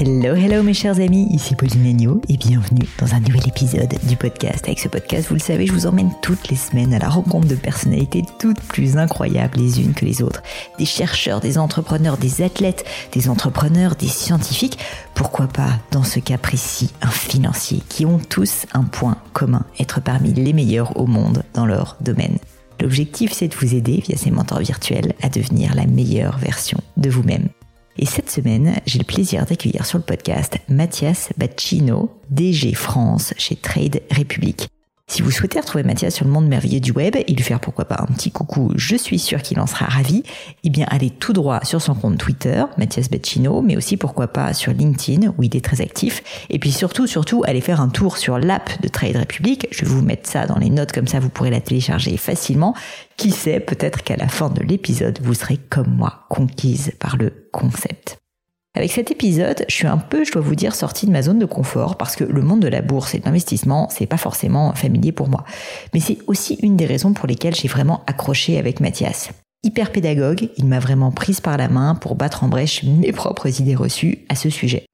Hello, hello mes chers amis, ici Pauline Agneau et bienvenue dans un nouvel épisode du podcast. Avec ce podcast, vous le savez, je vous emmène toutes les semaines à la rencontre de personnalités toutes plus incroyables les unes que les autres. Des chercheurs, des entrepreneurs, des athlètes, des entrepreneurs, des scientifiques, pourquoi pas, dans ce cas précis, un financier, qui ont tous un point commun, être parmi les meilleurs au monde dans leur domaine. L'objectif, c'est de vous aider via ces mentors virtuels à devenir la meilleure version de vous-même. Et cette semaine, j'ai le plaisir d'accueillir sur le podcast Mathias Baccino, DG France chez Trade Republic. Si vous souhaitez retrouver Mathias sur le monde merveilleux du web et lui faire pourquoi pas un petit coucou, je suis sûr qu'il en sera ravi, eh bien allez tout droit sur son compte Twitter, Mathias Beccino, mais aussi pourquoi pas sur LinkedIn où il est très actif. Et puis surtout, surtout, allez faire un tour sur l'app de Trade Republic. Je vais vous mettre ça dans les notes comme ça vous pourrez la télécharger facilement. Qui sait, peut-être qu'à la fin de l'épisode, vous serez comme moi, conquise par le concept. Avec cet épisode, je suis un peu, je dois vous dire, sortie de ma zone de confort parce que le monde de la bourse et de l'investissement, c'est pas forcément familier pour moi. Mais c'est aussi une des raisons pour lesquelles j'ai vraiment accroché avec Mathias. Hyper pédagogue, il m'a vraiment prise par la main pour battre en brèche mes propres idées reçues à ce sujet.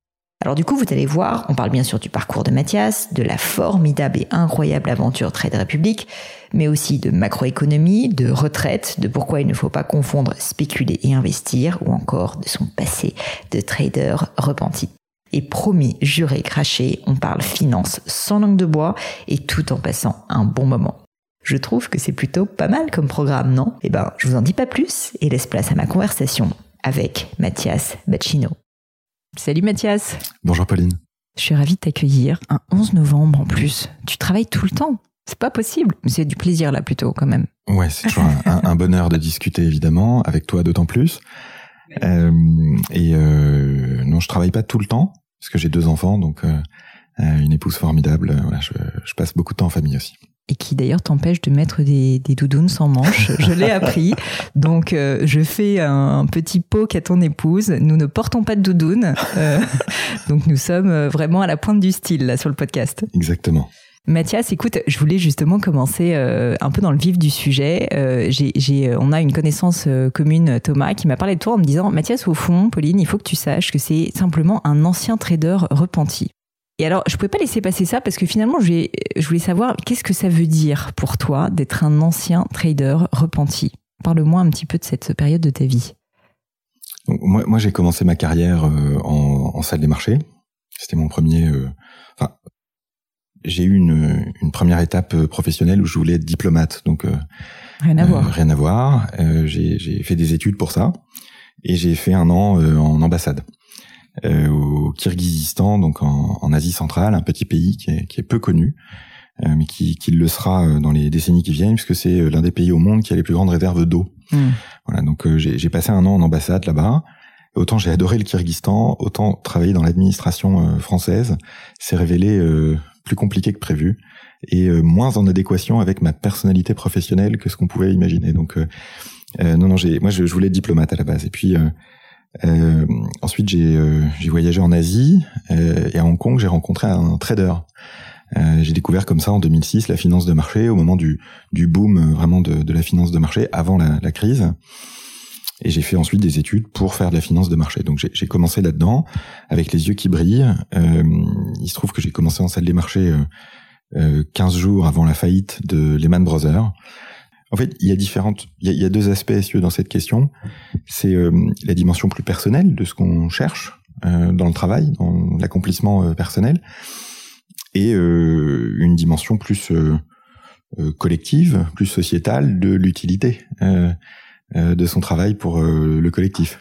Alors du coup, vous allez voir, on parle bien sûr du parcours de Mathias, de la formidable et incroyable aventure Trade Republic, mais aussi de macroéconomie, de retraite, de pourquoi il ne faut pas confondre spéculer et investir, ou encore de son passé de trader repenti. Et promis, juré, craché, on parle finance sans langue de bois et tout en passant un bon moment. Je trouve que c'est plutôt pas mal comme programme, non? Eh ben, je vous en dis pas plus et laisse place à ma conversation avec Mathias Bacchino. Salut Mathias. Bonjour Pauline. Je suis ravie de t'accueillir un 11 novembre en plus. Tu travailles tout le temps. C'est pas possible. C'est du plaisir là plutôt quand même. Ouais, c'est toujours un, bonheur de discuter évidemment avec toi d'autant plus. Euh, et euh, non, je travaille pas tout le temps parce que j'ai deux enfants, donc euh, une épouse formidable. Voilà, je, je passe beaucoup de temps en famille aussi et qui d'ailleurs t'empêche de mettre des, des, doudounes sans manches. Je l'ai appris. Donc, euh, je fais un petit poke à ton épouse. Nous ne portons pas de doudoune. Euh, donc, nous sommes euh, vraiment à la pointe du style là sur le podcast. Exactement. Mathias, écoute, je voulais justement commencer un peu dans le vif du sujet. on a une connaissance commune, Thomas, qui m'a parlé de toi en me disant, Mathias, au fond, Pauline, il faut que tu saches que c'est simplement un ancien trader repenti. Et alors, je pouvais pas laisser passer ça parce que finalement, je voulais, savoir qu'est-ce que ça veut dire pour toi d'être un ancien trader repenti. Parle-moi un petit peu de cette période de ta vie. moi, moi j'ai commencé ma carrière euh, en, salle des marchés. C'était mon premier. Euh, enfin, j'ai eu une, une, première étape euh, professionnelle où je voulais être diplomate. Donc rien à voir. Rien à voir. j'ai fait des études pour ça et j'ai fait un an en ambassade. Euh, au Kirghizistan, donc en, en, Asie centrale, un petit pays qui est, qui est peu connu, euh, mais qui, qui, le sera euh, dans les décennies qui viennent, puisque c'est l'un des pays au monde qui a les plus grandes réserves d'eau. Hmm. Voilà, donc j'ai passé un an en ambassade là-bas. Autant j'ai adoré le Kyrgyzstan, autant travailler dans l'administration française s'est révélé plus compliqué que prévu et moins en adéquation avec ma personnalité professionnelle que ce qu'on pouvait imaginer. Donc non, non, j'ai, moi je, je, voulais être diplomate à la base. Et puis euh, ensuite, j'ai euh, voyagé en Asie euh, et à Hong Kong, j'ai rencontré un trader. Euh, j'ai découvert comme ça en 2006 la finance de marché au moment du, du boom vraiment de, de la finance de marché avant la, la crise. Et j'ai fait ensuite des études pour faire de la finance de marché. Donc j'ai commencé là-dedans avec les yeux qui brillent. il se trouve que j'ai commencé en salle des marchés 15 jours avant la faillite de Lehman Brothers. En fait, il y a différentes, il y a, deux aspects dans cette question. C'est la dimension plus personnelle de ce qu'on cherche dans le travail, dans l'accomplissement personnel, et une dimension plus collective, plus sociétale de l'utilité de son travail pour le collectif.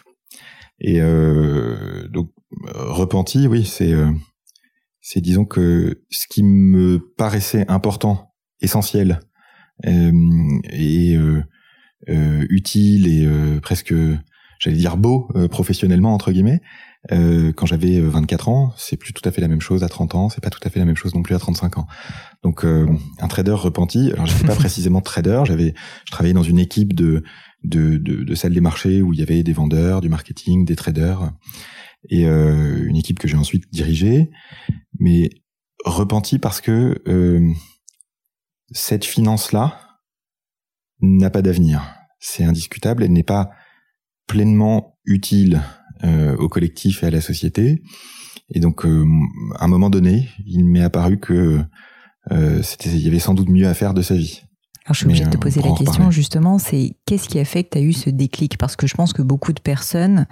Et donc repenti, oui, c'est c'est disons que ce qui me paraissait important, essentiel euh, et euh, euh, utile et presque, j'allais dire beau professionnellement entre guillemets, quand j'avais 24 ans, c'est plus tout à fait la même chose à 30 ans, c'est pas tout à fait la même chose non plus à 35 ans. Donc un trader repenti, alors j'étais pas précisément trader, j'avais je travaillais dans une équipe de de, de de salles des marchés où il y avait des vendeurs, du marketing, des traders et euh, une équipe que j'ai ensuite dirigée, mais repenti parce que euh, cette finance-là n'a pas d'avenir. C'est indiscutable, elle n'est pas pleinement utile euh, au collectif et à la société. Et donc, euh, à un moment donné, il m'est apparu que euh, il y avait sans doute mieux à faire de sa vie. Alors, je suis obligée de te poser la question, justement, c'est qu'est-ce qui a fait que tu as eu ce déclic? Parce que je pense que beaucoup de personnes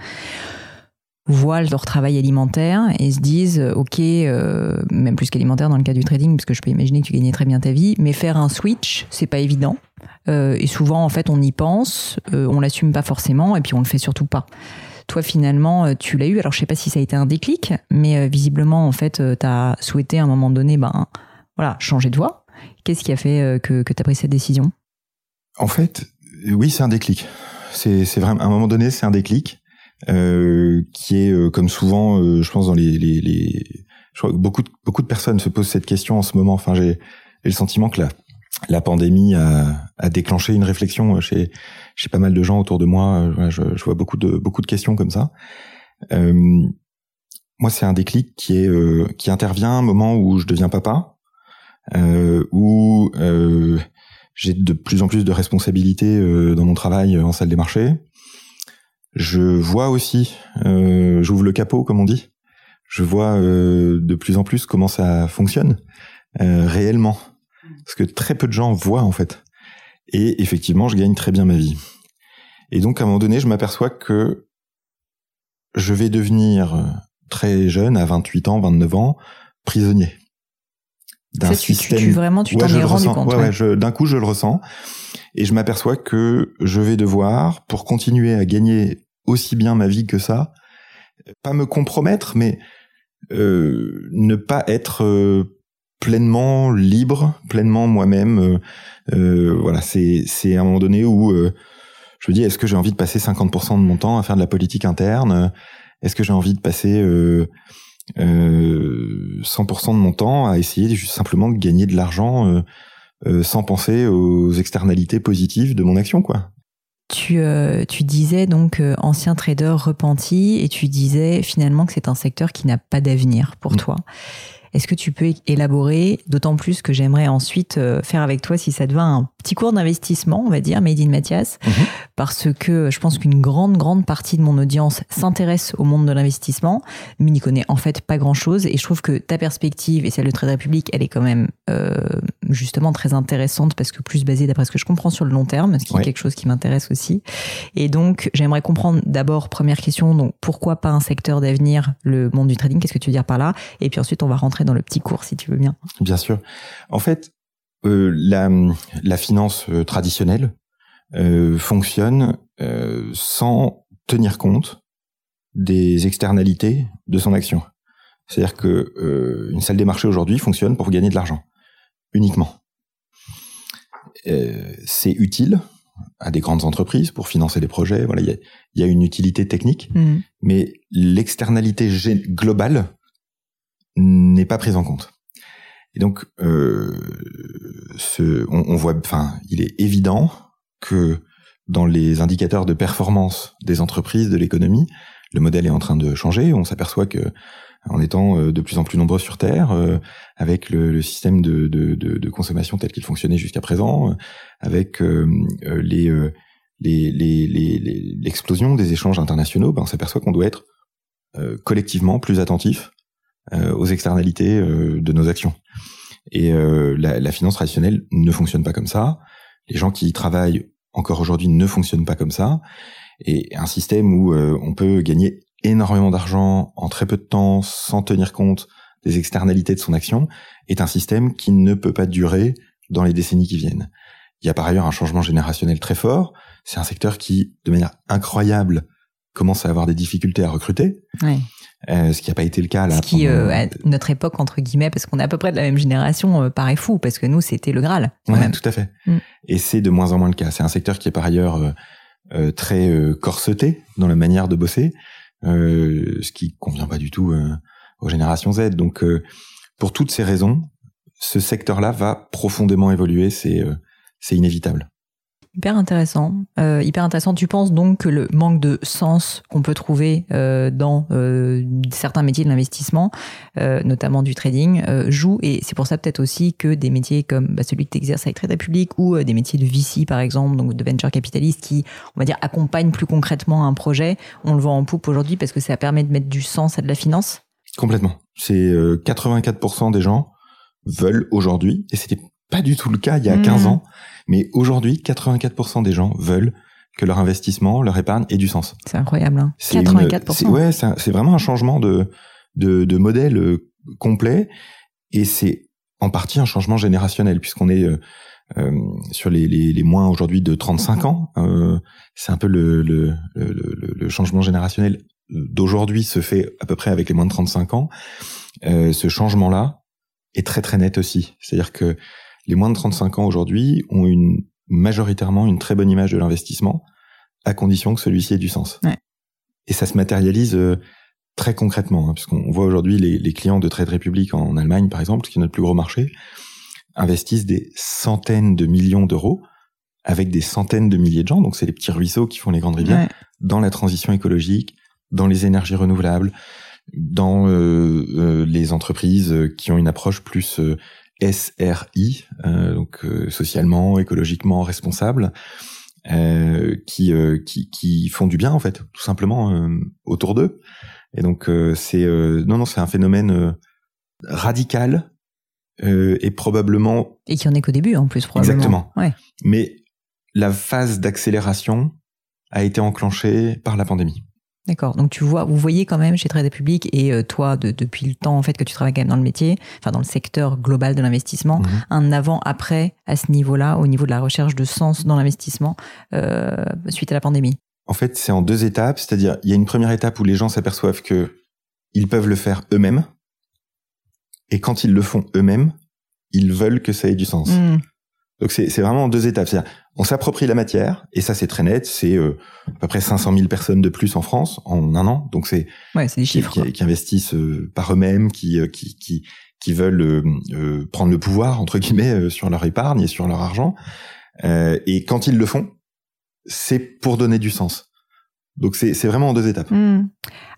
voient leur travail alimentaire et se disent ok euh, même plus qu'alimentaire dans le cas du trading parce que je peux imaginer que tu gagnais très bien ta vie mais faire un switch c'est pas évident. Euh, et souvent en fait on y pense euh, on l'assume pas forcément et puis on le fait surtout pas. Toi finalement tu l'as eu. Alors je sais pas si ça a été un déclic mais visiblement en fait tu as souhaité à un moment donné ben voilà changer de voie. Qu'est-ce qui a fait que, que tu pris cette décision? En fait oui c'est un déclic. C'est vraiment à un moment donné c'est un déclic euh, qui est euh, comme souvent, euh, je pense dans les, les, les je crois que beaucoup de, beaucoup de personnes se posent cette question en ce moment. Enfin, j'ai le sentiment que la, la pandémie a, a, déclenché une réflexion chez, chez pas mal de gens autour de moi. Je, vois beaucoup de beaucoup de questions comme ça. Euh, moi, c'est un déclic qui est qui intervient un moment où je deviens papa, euh, où j'ai de plus en plus de responsabilités dans mon travail en salle des marchés. Je vois aussi, euh, j'ouvre le capot comme on dit, je vois euh, de plus en plus comment ça fonctionne euh, réellement. Parce que très peu de gens voient en fait. Et effectivement, je gagne très bien ma vie. Et donc à un moment donné, je m'aperçois que je vais devenir très jeune, à 28 ans, 29 ans, prisonnier d'un système. Tu, vraiment, tu t'en es rendu compte. Ouais, d'un coup, je le ressens et je m'aperçois que je vais devoir, pour continuer à gagner aussi bien ma vie que ça, pas me compromettre, mais euh, ne pas être euh, pleinement libre, pleinement moi-même. Euh, euh voilà, c'est c'est à un moment donné où je me dis est-ce que j'ai envie de passer 50% de mon temps à faire de la politique interne? Est-ce que j'ai envie de passer euh, 100% de mon temps à essayer juste simplement de gagner de l'argent euh, sans penser aux externalités positives de mon action, quoi. Tu, euh, tu disais donc euh, ancien trader repenti et tu disais finalement que c'est un secteur qui n'a pas d'avenir pour mm. toi. Est-ce que tu peux élaborer, d'autant plus que j'aimerais ensuite euh, faire avec toi, si ça te va, un petit cours d'investissement, on va dire, Made in Mathias, mhm. parce que je pense qu'une grande, grande partie de mon audience s'intéresse au monde de l'investissement, mais n'y connaît en fait pas grand-chose. Et je trouve que ta perspective et celle de Trade Republic, elle est quand même euh, justement très intéressante, parce que plus basée, d'après ce que je comprends, sur le long terme, ce qui est quelque chose qui m'intéresse aussi. Et donc, j'aimerais comprendre d'abord, première question, donc pourquoi pas un secteur d'avenir, le monde du trading, qu'est-ce que tu veux dire par là? Et puis ensuite, on va rentrer dans le petit cours, si tu veux bien. Bien sûr. En fait, euh, la, la, finance euh, traditionnelle euh, fonctionne euh, sans tenir compte des externalités de son action. C'est-à-dire que une salle des marchés aujourd'hui fonctionne pour gagner de l'argent uniquement. c'est utile à des grandes entreprises pour financer des projets. Voilà, il y a, y a, une utilité technique, mmh. mais l'externalité globale n'est pas prise en compte. Et donc, euh, ce, on, on, voit, enfin, il est évident que dans les indicateurs de performance des entreprises, de l'économie, le modèle est en train de changer. On s'aperçoit que, en étant euh, de plus en plus nombreux sur Terre, euh, avec le, le, système de, de, de, de consommation tel qu'il fonctionnait jusqu'à présent, avec euh, les, l'explosion les, les, des échanges internationaux, ben, on s'aperçoit qu'on doit être collectivement plus attentif euh, aux externalités euh, de nos actions. Et euh, la, la, finance traditionnelle ne fonctionne pas comme ça. Les gens qui y travaillent encore aujourd'hui ne fonctionnent pas comme ça. Et un système où euh, on peut gagner énormément d'argent en très peu de temps sans tenir compte des externalités de son action est un système qui ne peut pas durer dans les décennies qui viennent. Il y a par ailleurs un changement générationnel très fort. C'est un secteur qui, de manière incroyable, commence à avoir des difficultés à recruter. Ouais. Euh, ce qui n'a pas été le cas là. Ce qui, euh, à notre époque, entre guillemets, parce qu'on est à peu près de la même génération, euh, paraît fou, parce que nous, c'était le Graal. Ouais, tout à fait. Mm. Et c'est de moins en moins le cas. C'est un secteur qui est par ailleurs euh, euh, très corseté dans la manière de bosser, ce qui convient pas du tout aux générations Z. Donc, pour toutes ces raisons, ce secteur-là va profondément évoluer. C'est c'est inévitable. Hyper intéressant. Euh, hyper intéressant. Tu penses donc que le manque de sens qu'on peut trouver euh, dans euh, certains métiers de l'investissement, notamment du trading, joue et c'est pour ça peut-être aussi que des métiers comme bah, celui que tu exerces avec Trade Republic ou des métiers de VC par exemple, donc de venture capitaliste qui, on va dire, accompagnent plus concrètement un projet, on le voit en poupe aujourd'hui parce que ça permet de mettre du sens à de la finance? Complètement. C'est 84% des gens veulent aujourd'hui, et c'était pas du tout le cas il y a 15 mmh. ans, mais aujourd'hui, 84% des gens veulent que leur investissement, leur épargne ait du sens. C'est incroyable, hein 84%. ouais, c'est vraiment un changement de, de, de modèle euh, complet, et c'est en partie un changement générationnel, puisqu'on est euh, euh sur les, les, les moins aujourd'hui de 35 ans. Euh, c'est un peu le, le, le, le changement générationnel d'aujourd'hui se fait à peu près avec les moins de 35 ans. Euh, ce changement-là est très très net aussi. C'est-à-dire que les moins de 35 ans aujourd'hui ont une majoritairement une très bonne image de l'investissement, à condition que celui-ci ait du sens. Ouais. Et ça se matérialise euh, très concrètement, hein, puisqu'on voit aujourd'hui les, les, clients de Trade Republic en Allemagne, par exemple, qui est notre plus gros marché, investissent des centaines de millions d'euros avec des centaines de milliers de gens, donc c'est les petits ruisseaux qui font les grandes rivières, ouais. dans la transition écologique, dans les énergies renouvelables, dans euh, euh, les entreprises qui ont une approche plus euh, SRI, euh, donc euh, socialement, écologiquement responsable, euh, qui, qui, qui font du bien en fait, tout simplement autour d'eux. Et donc c'est non non c'est un phénomène radical et probablement et qui en est qu'au début en plus probablement. Exactement. Ouais. Mais la phase d'accélération a été enclenchée par la pandémie. D'accord. Donc tu vois, vous voyez quand même chez Trade Public et euh, toi de, depuis le temps en fait que tu travailles quand même dans le métier, enfin dans le secteur global de l'investissement, Mhm. un avant-après à ce niveau-là, au niveau de la recherche de sens dans l'investissement euh, suite à la pandémie? En fait, c'est en deux étapes, c'est-à-dire il y a une première étape où les gens s'aperçoivent que ils peuvent le faire eux-mêmes, et quand ils le font eux-mêmes, ils veulent que ça ait du sens. Mmh. Donc c'est c'est vraiment en deux étapes. C'est-à-dire, on s'approprie la matière, et ça c'est très net, c'est euh, à peu près 500 000 personnes de plus en France en un an. Donc c'est Ouais, c'est des qui, chiffres. quoi. qui, qui investissent euh, par eux-mêmes, qui, euh, qui, qui, qui veulent euh, euh, prendre le pouvoir, entre guillemets, euh, sur leur épargne et sur leur argent. Euh, et quand ils le font, c'est pour donner du sens. Donc c'est vraiment en deux étapes. Hmm.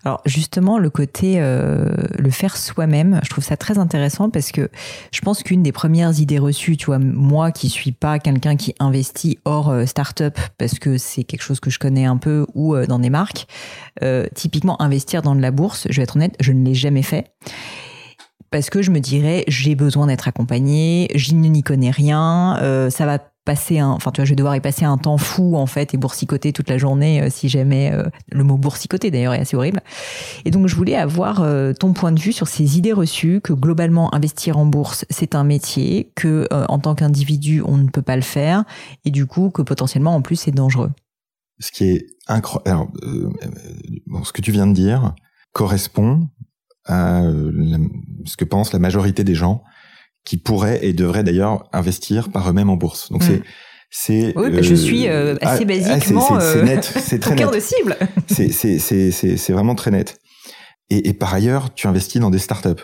Alors justement, le côté euh, le faire soi-même, je trouve ça très intéressant parce que je pense qu'une des premières idées reçues, tu vois, moi qui suis pas quelqu'un qui investit hors euh, start-up parce que c'est quelque chose que je connais un peu ou euh, dans des marques, euh, typiquement investir dans de la bourse, je vais être honnête, je ne l'ai jamais fait. Parce que je me dirais, j'ai besoin d'être accompagné, je n'y connais rien, ça va passer un, enfin tu vois, je vais devoir y passer un temps fou en fait et boursicoter toute la journée euh, si jamais euh, le mot boursicoter d'ailleurs est assez horrible. Et donc je voulais avoir euh, ton point de vue sur ces idées reçues que globalement investir en bourse c'est un métier, que en tant qu'individu on ne peut pas le faire et du coup que potentiellement en plus c'est dangereux. Ce qui est incroyable, ce que tu viens de dire correspond à ce que pense la majorité des gens qui pourraient et devraient d'ailleurs investir par eux-mêmes en bourse. Donc Mm. c'est c'est Oui, bah, je suis, euh, assez ah, basiquement, c'est- c'est c'est euh, net, c'est très net. de cible. C'est c'est c'est c'est c'est vraiment très net. Et, et par ailleurs, tu investis dans des startups,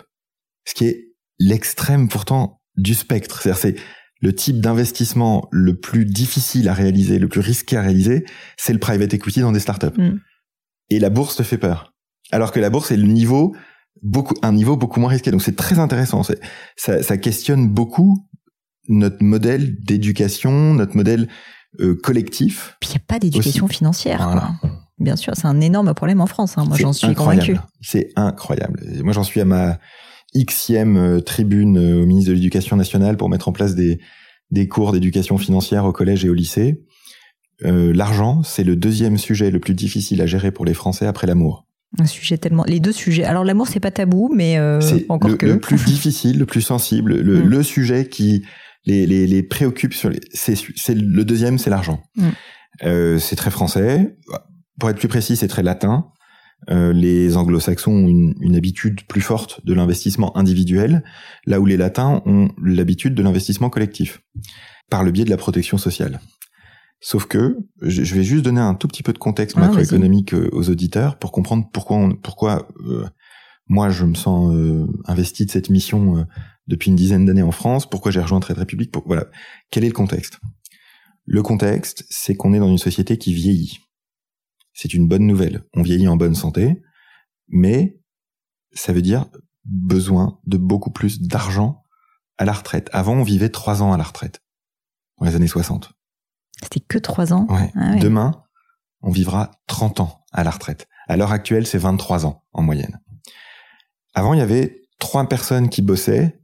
ce qui est l'extrême pourtant du spectre. C'est-à-dire c'est le type d'investissement le plus difficile à réaliser, le plus risqué à réaliser, c'est le private equity dans des startups. Mm. Et la bourse te fait peur. Alors que la bourse est le niveau beaucoup un niveau beaucoup moins risqué. Donc c'est très intéressant. Ça, ça questionne beaucoup notre modèle d'éducation, notre modèle euh, collectif. Puis il n'y a pas d'éducation financière. quoi. Voilà. Bien sûr, c'est un énorme problème en France. hein. Moi, j'en suis incroyable. convaincu. C'est incroyable. Moi, j'en suis à ma xème tribune au ministre de l'Éducation nationale pour mettre en place des, des cours d'éducation financière au collège et au lycée. L'argent, c'est le deuxième sujet le plus difficile à gérer pour les Français après l'amour. Un sujet tellement. Les deux sujets. Alors l'amour, c'est pas tabou, mais euh, encore le, que. Le plus difficile, le plus sensible, le, mm. le sujet qui les, les, les préoccupe sur les. C'est le deuxième, c'est l'argent. Mm. Euh, c'est très français. Pour être plus précis, c'est très latin. Euh, les anglo-saxons ont une, une, habitude plus forte de l'investissement individuel, là où les latins ont l'habitude de l'investissement collectif, par le biais de la protection sociale. Sauf que je vais juste donner un tout petit peu de contexte ah, macroéconomique euh, aux auditeurs pour comprendre pourquoi pourquoi euh, moi je me sens euh, investi de cette mission depuis une dizaine d'années en France, pourquoi j'ai rejoint Trade République, pour, voilà, quel est le contexte? Le contexte, c'est qu'on est dans une société qui vieillit. C'est une bonne nouvelle. On vieillit en bonne santé, mais ça veut dire besoin de beaucoup plus d'argent à la retraite. Avant, on vivait trois ans à la retraite, dans les années 60. C'était que trois ans. Ah Demain, on vivra 30 ans à la retraite. À l'heure actuelle, c'est 23 ans en moyenne. Avant, il y avait trois personnes qui bossaient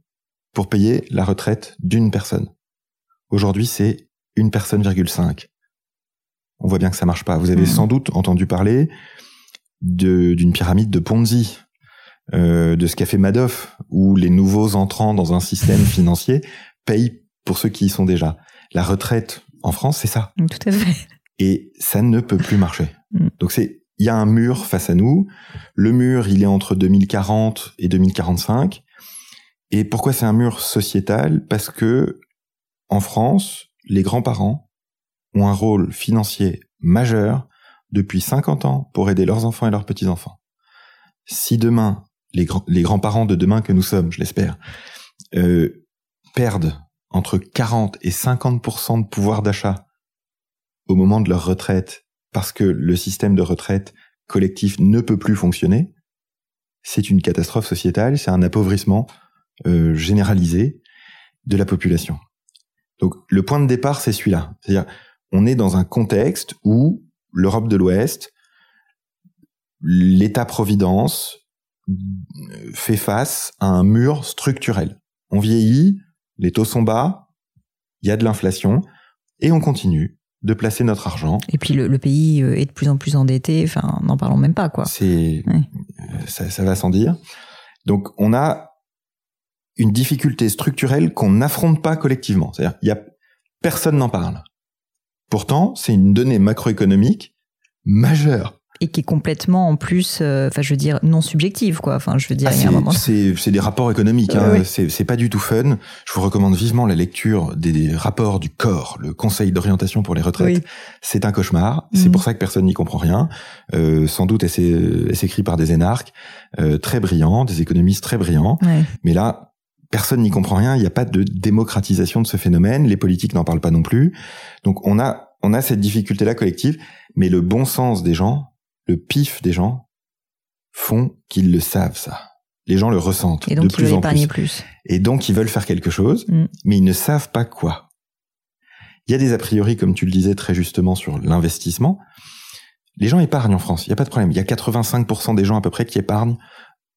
pour payer la retraite d'une personne. Aujourd'hui, c'est une personne virgule cinq. On voit bien que ça marche pas. Vous avez mmh. sans doute entendu parler d'une pyramide de Ponzi, euh, de ce qu'a fait Madoff, où les nouveaux entrants dans un système financier payent pour ceux qui y sont déjà. La retraite en France, c'est ça. Tout à fait. Et ça ne peut plus marcher. Mm. Donc c'est, il y a un mur face à nous. Le mur, il est entre 2040 et 2045. Et pourquoi c'est un mur sociétal? Parce que en France, les grands-parents ont un rôle financier majeur depuis 50 ans pour aider leurs enfants et leurs petits-enfants. Si demain, les, les grands-parents de demain que nous sommes, je l'espère, euh, perdent entre 40 et 50% de pouvoir d'achat au moment de leur retraite parce que le système de retraite collectif ne peut plus fonctionner, c'est une catastrophe sociétale, c'est un appauvrissement euh, généralisé de la population. Donc le point de départ, c'est celui-là. C'est-à-dire, on est dans un contexte où l'Europe de l'Ouest, l'État-providence fait face à un mur structurel. On vieillit, les taux sont bas, il y a de l'inflation, et on continue de placer notre argent. Et puis le, pays euh, est de plus en plus endetté, enfin, n'en parlons même pas, quoi. C'est, euh, ça, ça va sans dire. Donc, on a une difficulté structurelle qu'on n'affronte pas collectivement. C'est-à-dire, il y a, personne n'en parle. Pourtant, c'est une donnée macroéconomique majeure et qui est complètement en plus, euh, enfin je veux dire non subjective quoi. Enfin je veux dire, ah, c'est des rapports économiques. Hein. C'est c'est pas du tout fun. Je vous recommande vivement la lecture des, rapports du corps, le Conseil d'orientation pour les retraites. C'est un cauchemar. C'est mhm. pour ça que personne n'y comprend rien. Euh, sans doute, elle s'écrit par des énarques euh, très brillants, des économistes très brillants. Mais là, personne n'y comprend rien. Il n'y a pas de démocratisation de ce phénomène. Les politiques n'en parlent pas non plus. Donc on a on a cette difficulté là collective. Mais le bon sens des gens le pif des gens font qu'ils le savent ça. Les gens le ressentent et donc de plus en plus. plus. Et donc ils veulent faire quelque chose, mm. mais ils ne savent pas quoi. Il y a des a priori, comme tu le disais très justement, sur l'investissement. Les gens épargnent en France, il n'y a pas de problème. Il y a 85% des gens à peu près qui épargnent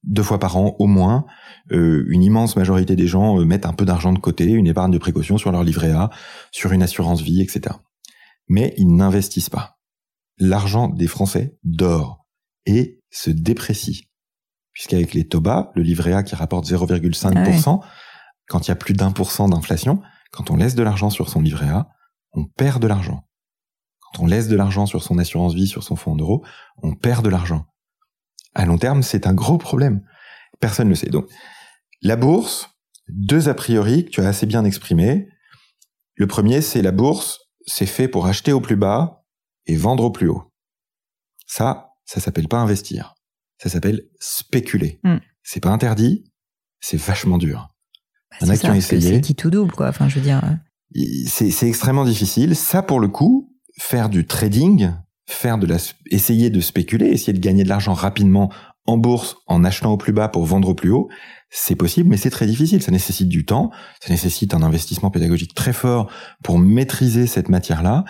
deux fois par an au moins. Euh, une immense majorité des gens euh, mettent un peu d'argent de côté, une épargne de précaution sur leur livret A, sur une assurance vie, etc. Mais ils n'investissent pas l'argent des Français dort et se déprécie. Puisqu'avec les TOBA, le livret A qui rapporte 0,5%, ah quand il y a plus d'un pour cent d'inflation, quand on laisse de l'argent sur son livret A, on perd de l'argent. Quand on laisse de l'argent sur son assurance vie, sur son fonds d'euros, on perd de l'argent. À long terme, c'est un gros problème. Personne ne le sait. Donc, la bourse, deux a priori que tu as assez bien exprimé. Le premier, c'est la bourse, c'est fait pour acheter au plus bas et vendre au plus haut. Ça, ça s'appelle pas investir. Ça s'appelle spéculer. Hmm. C'est pas interdit, c'est vachement dur. Bah, Il y en a qui ont essayé. C'est qui tout double, quoi. Enfin, je veux dire. Euh. C'est extrêmement difficile. Ça, pour le coup, faire du trading, faire de la, essayer de spéculer, essayer de gagner de l'argent rapidement en bourse en achetant au plus bas pour vendre au plus haut, c'est possible, mais c'est très difficile. Ça nécessite du temps, ça nécessite un investissement pédagogique très fort pour maîtriser cette matière-là.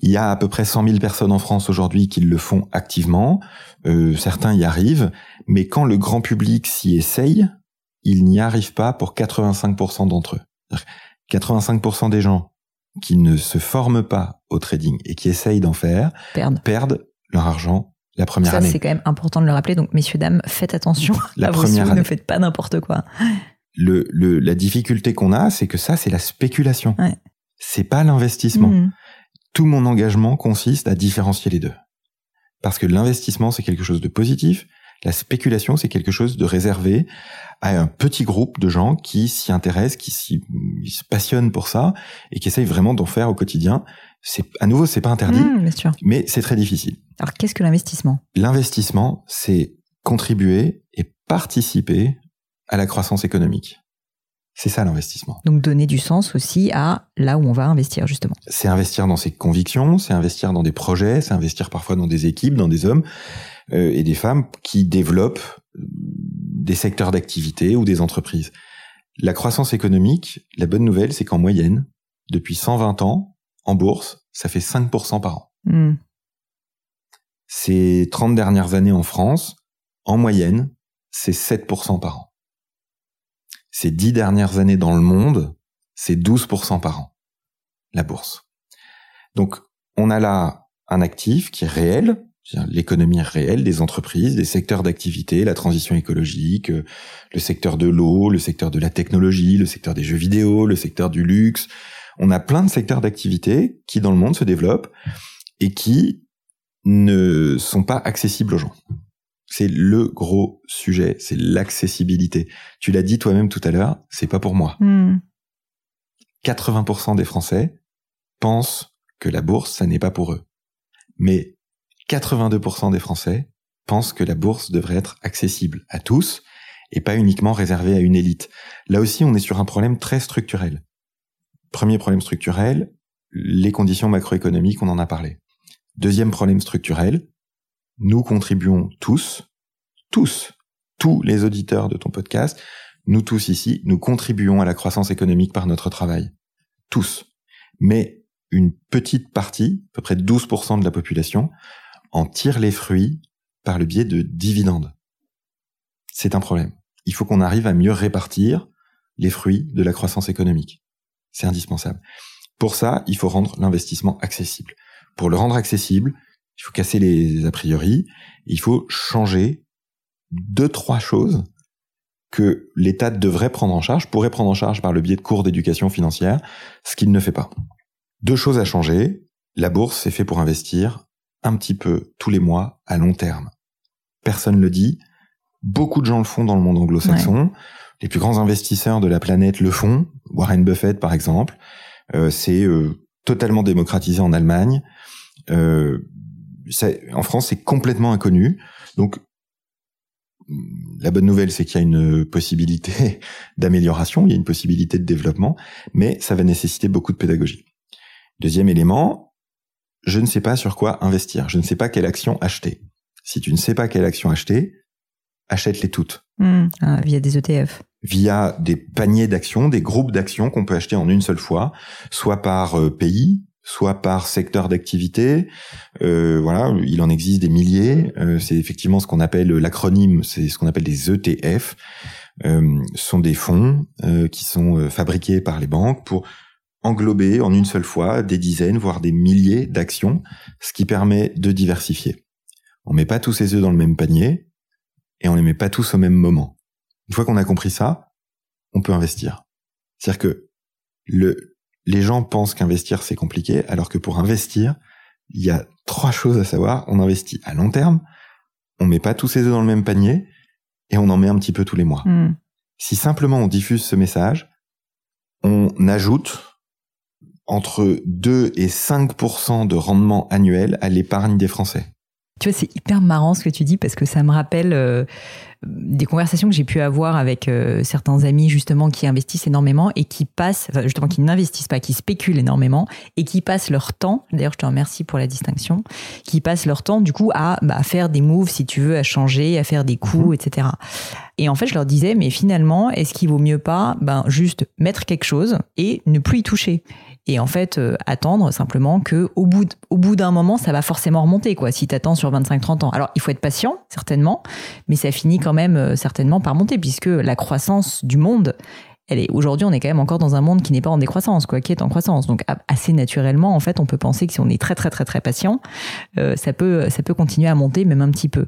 Il y a à peu près 100 000 personnes en France aujourd'hui qui le font activement. Euh, certains y arrivent, mais quand le grand public s'y essaye, il n'y arrive pas pour 85% d'entre eux. 85% des gens qui ne se forment pas au trading et qui essayent d'en faire perdent, perdent leur argent la première année. Ça, c'est quand même important de le rappeler. Donc, messieurs, dames, faites attention la à première vos année. ne faites pas n'importe quoi. Le, le, la difficulté qu'on a, c'est que ça, c'est la spéculation. Ouais. C'est pas l'investissement. Mmh. Tout mon engagement consiste à différencier les deux. Parce que l'investissement, c'est quelque chose de positif. La spéculation, c'est quelque chose de réservé à un petit groupe de gens qui s'y intéressent, qui s'y se passionnent pour ça et qui essayent vraiment d'en faire au quotidien. C'est à nouveau, c'est pas interdit, Mmh, bien sûr. mais c'est très difficile. Alors, qu'est-ce que l'investissement? L'investissement, c'est contribuer et participer à la croissance économique. C'est ça l'investissement. Donc, donner du sens aussi à là où on va investir, justement. C'est investir dans ses convictions, c'est investir dans des projets, c'est investir parfois dans des équipes, dans des hommes euh, et des femmes qui développent euh, des secteurs d'activité ou des entreprises. La croissance économique, la bonne nouvelle, c'est qu'en moyenne, depuis 120 ans, en bourse, ça fait 5% par an. Mmh. Ces 30 dernières années en France, en moyenne, c'est 7% par an. Ces 10 dernières années dans le monde, c'est 12% par an, la bourse. Donc, on a là un actif qui est réel, l'économie réelle des entreprises, des secteurs d'activité, la transition écologique, euh, le secteur de l'eau, le secteur de la technologie, le secteur des jeux vidéo, le secteur du luxe. On a plein de secteurs d'activité qui dans le monde se développent et qui ne sont pas accessibles aux gens. C'est le gros sujet, c'est l'accessibilité. Tu l'as dit toi-même tout à l'heure, c'est pas pour moi. Mmh. 80% des Français pensent que la bourse, ça n'est pas pour eux. Mais 82% des Français pensent que la bourse devrait être accessible à tous et pas uniquement réservée à une élite. Là aussi, on est sur un problème très structurel. Premier problème structurel, les conditions macroéconomiques, on en a parlé. Deuxième problème structurel, nous contribuons tous, tous, tous les auditeurs de ton podcast, nous tous ici, nous contribuons à la croissance économique par notre travail. Tous. Mais une petite partie, à peu près 12% de la population, en tire les fruits par le biais de dividendes. C'est un problème. Il faut qu'on arrive à mieux répartir les fruits de la croissance économique. C'est indispensable. Pour ça, il faut rendre l'investissement accessible. Pour le rendre accessible, il faut casser les a priori, il faut changer deux, trois choses que l'État devrait prendre en charge, pourrait prendre en charge par le biais de cours d'éducation financière, ce qu'il ne fait pas. Deux choses à changer. La bourse, c'est fait pour investir un petit peu tous les mois à long terme. Personne ne le dit. Beaucoup de gens le font dans le monde anglo-saxon. Les plus grands investisseurs de la planète le font. Warren Buffett, par exemple. Euh, c'est euh, totalement démocratisé en Allemagne. Euh, en France, c'est complètement inconnu. Donc, la bonne nouvelle, c'est qu'il y a une possibilité d'amélioration, il y a une possibilité de développement, mais ça va nécessiter beaucoup de pédagogie. Deuxième élément, je ne sais pas sur quoi investir, je ne sais pas quelle action acheter. Si tu ne sais pas quelle action acheter, achète-les toutes. Mmh. Ah, via des ETF. Via des paniers d'actions, des groupes d'actions qu'on peut acheter en une seule fois, soit par euh, pays, soit par secteur d'activité. Euh, voilà, il en existe des milliers. Euh, c'est effectivement ce qu'on appelle l'acronyme, c'est ce qu'on appelle des ETF. Euh, sont des fonds euh, qui sont euh, fabriqués par les banques pour englober en une seule fois des dizaines, voire des milliers d'actions, ce qui permet de diversifier. On met pas tous ses œufs dans le même panier et on les met pas tous au même moment. Une fois qu'on a compris ça, on peut investir. C'est-à-dire que le, les gens pensent qu'investir c'est compliqué, alors que pour investir, il y a trois choses à savoir. On investit à long terme, on met pas tous ses œufs dans le même panier, et on en met un petit peu tous les mois. Mmh. Si simplement on diffuse ce message, on ajoute entre 2 et 5% de rendement annuel à l'épargne des Français. Tu vois, c'est hyper marrant ce que tu dis parce que ça me rappelle euh, des conversations que j'ai pu avoir avec euh, certains amis justement qui investissent énormément et qui passent, enfin justement qui n'investissent pas, qui spéculent énormément et qui passent leur temps, d'ailleurs je te remercie pour la distinction, qui passent leur temps du coup à, bah, à faire des moves si tu veux, à changer, à faire des coups, etc. Et en fait je leur disais, mais finalement, est-ce qu'il vaut mieux pas ben, juste mettre quelque chose et ne plus y toucher? Et en fait euh, attendre simplement que au bout, d'un moment, ça va forcément remonter. quoi. Si tu attends sur 25-30 ans. Alors, il faut être patient, certainement, mais ça finit quand même euh, certainement par monter, puisque la croissance du monde, aujourd'hui, on est quand même encore dans un monde qui n'est pas en décroissance, quoi, qui est en croissance. Donc assez naturellement, en fait, on peut penser que si on est très très très très patient, euh, ça peut ça peut continuer à monter même un petit peu.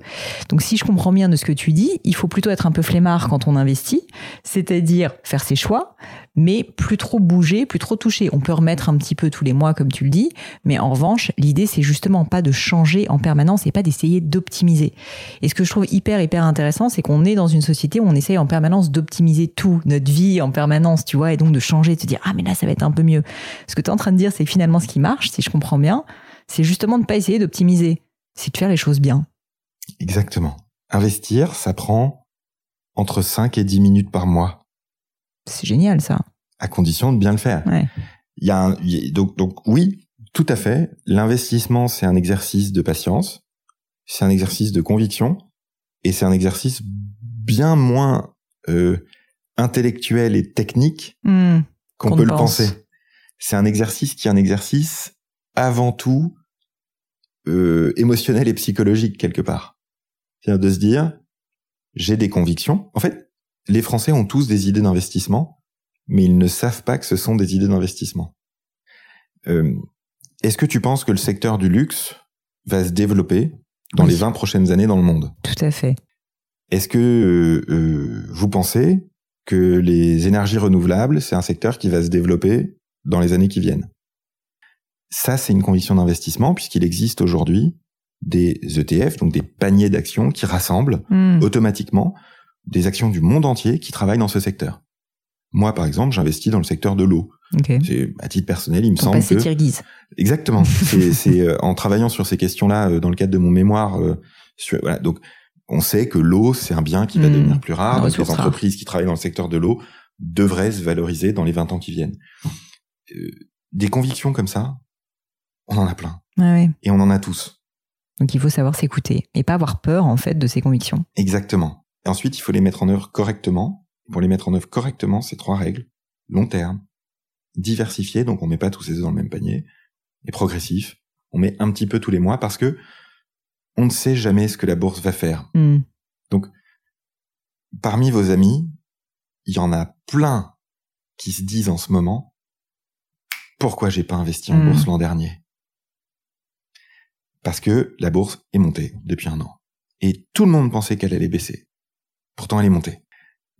Donc si je comprends bien de ce que tu dis, il faut plutôt être un peu flemmard quand on investit, c'est-à-dire faire ses choix, mais plus trop bouger, plus trop toucher. On peut remettre un petit peu tous les mois, comme tu le dis, mais en revanche, l'idée, c'est justement pas de changer en permanence et pas d'essayer d'optimiser. Et ce que je trouve hyper, hyper intéressant, c'est qu'on est dans une société où on essaye en permanence d'optimiser tout, notre vie permanence, tu vois, et donc de changer, de se dire, ah, mais là, ça va être un peu mieux. Ce que tu es en train de dire, c'est finalement ce qui marche, si je comprends bien, c'est justement de ne pas essayer d'optimiser, c'est de faire les choses bien. Exactement. Investir, ça prend entre 5 et 10 minutes par mois c'est génial ça. À condition de bien le faire. Il y a un, donc donc oui, tout à fait. L'investissement c'est un exercice de patience, c'est un exercice de conviction et c'est un exercice bien moins euh, intellectuel et technique hmm. qu'on peut le penser. C'est un exercice qui est un exercice avant tout euh, émotionnel et psychologique quelque part. C'est-à-dire de se dire j'ai des convictions. En fait, les Français ont tous des idées d'investissement, mais ils ne savent pas que ce sont des idées d'investissement. Euh, est-ce que tu penses que le secteur du luxe va se développer dans les 20 prochaines années dans le monde? Tout à fait. Est-ce que euh, euh, vous pensez que les énergies renouvelables, c'est un secteur qui va se développer dans les années qui viennent Ça, c'est une condition d'investissement puisqu'il existe aujourd'hui des ETF, donc des paniers d'actions qui rassemblent hmm. automatiquement des actions du monde entier qui travaillent dans ce secteur. Moi, par exemple, j'investis dans le secteur de l'eau. C'est à titre personnel, il me semble que exactement. c'est euh, en travaillant sur ces questions-là euh, dans le cadre de mon mémoire. Euh, voilà, donc, on sait que l'eau, c'est un bien qui va hmm. devenir plus rare. les entreprises qui travaillent dans le secteur de l'eau devraient se valoriser dans les 20 ans qui viennent. des convictions comme ça, on en a plein. Et on en a tous. Donc il faut savoir s'écouter et pas avoir peur en fait de ses convictions. Exactement. Et ensuite, il faut les mettre en œuvre correctement. Pour les mettre en œuvre correctement, c'est trois règles. Long terme, diversifié, donc on met pas tous ses œufs dans le même panier, et progressif. On met un petit peu tous les mois parce que on ne sait jamais ce que la bourse va faire. Hmm. Donc, parmi vos amis, il y en a plein qui se disent en ce moment, pourquoi j'ai pas investi en hmm. bourse l'an dernier? Parce que la bourse est montée depuis un an. Et tout le monde pensait qu'elle allait baisser. Pourtant, elle est montée.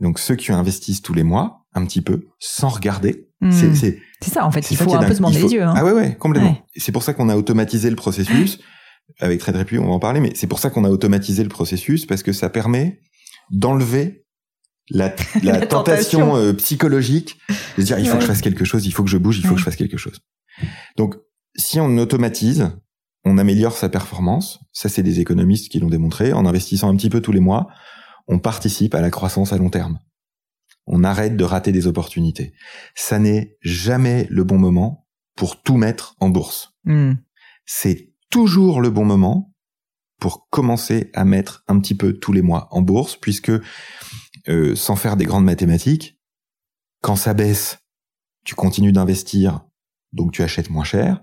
Donc ceux qui investissent tous les mois, un petit peu, sans regarder, hmm. c'est ça en fait. Il faut un peu se demander les yeux. Hein. Ah ouais ouais complètement. C'est pour ça qu'on a automatisé le processus avec Trade Repu, on va en parler, mais c'est pour ça qu'on a automatisé le processus parce que ça permet d'enlever la, la, tentation, euh, psychologique de se dire il faut que je fasse quelque chose, il faut que je bouge, il faut que je fasse quelque chose. Donc si on automatise, on améliore sa performance. Ça c'est des économistes qui l'ont démontré en investissant un petit peu tous les mois on participe à la croissance à long terme. On arrête de rater des opportunités. Ça n'est jamais le bon moment pour tout mettre en bourse. Hmm. C'est toujours le bon moment pour commencer à mettre un petit peu tous les mois en bourse, puisque euh, sans faire des grandes mathématiques, quand ça baisse, tu continues d'investir, donc tu achètes moins cher.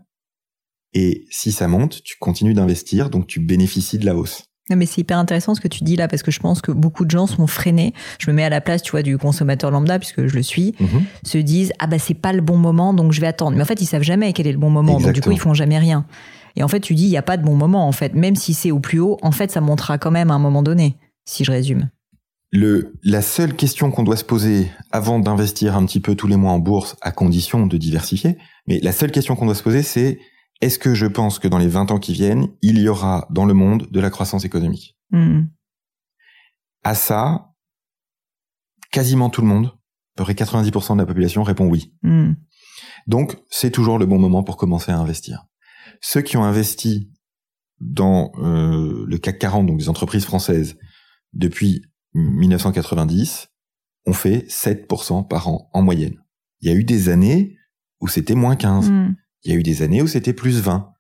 Et si ça monte, tu continues d'investir, donc tu bénéficies de la hausse. Non, mais c'est hyper intéressant ce que tu dis là, parce que je pense que beaucoup de gens sont freinés. Je me mets à la place, tu vois, du consommateur lambda, puisque je le suis, mhm. se disent, ah bah c'est pas le bon moment, donc je vais attendre. Mais en fait, ils savent jamais quel est le bon moment, donc du coup, ils font jamais rien. Et en fait, tu dis, il n'y a pas de bon moment, en fait. Même si c'est au plus haut, en fait, ça montera quand même à un moment donné, si je résume. Le, la seule question qu'on doit se poser avant d'investir un petit peu tous les mois en bourse, à condition de diversifier, mais la seule question qu'on doit se poser, c'est est-ce que je pense que dans les 20 ans qui viennent, il y aura dans le monde de la croissance économique? Hmm. À ça, quasiment tout le monde, à peu près 90% de la population répond oui. Hmm. Donc, c'est toujours le bon moment pour commencer à investir. Ceux qui ont investi dans euh, le CAC 40, donc des entreprises françaises, depuis 1990, ont fait 7% par an en moyenne. Il y a eu des années où c'était moins 15. Il y a eu des années où c'était plus 20.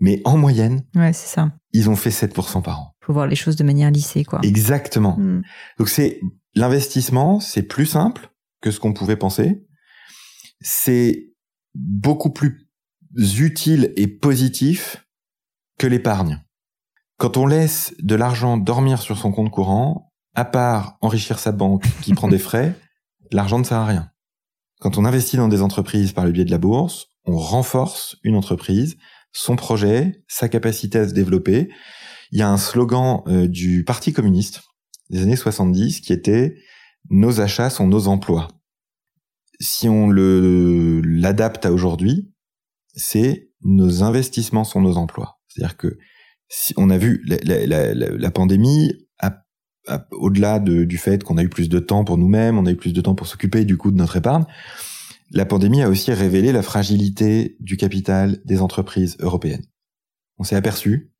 Mais en moyenne, ouais, c'est ça. ils ont fait 7% par an. Faut voir les choses de manière lissée, quoi. Exactement. Hmm. Donc c'est l'investissement, c'est plus simple que ce qu'on pouvait penser. C'est beaucoup plus utile et positif que l'épargne. Quand on laisse de l'argent dormir sur son compte courant, à part enrichir sa banque qui prend des frais, l'argent ne sert à rien. Quand on investit dans des entreprises par le biais de la bourse, on renforce une entreprise, son projet, sa capacité à se développer. Il y a un slogan euh, du Parti communiste des années 70 qui était nos achats sont nos emplois. Si on le l'adapte à aujourd'hui, c'est nos investissements sont nos emplois. C'est-à-dire que si on a vu la, pandémie, au-delà de, du fait qu'on a eu plus de temps pour nous-mêmes, on a eu plus de temps pour s'occuper du coup de notre épargne, la pandémie a aussi révélé la fragilité du capital des entreprises européennes. On s'est aperçu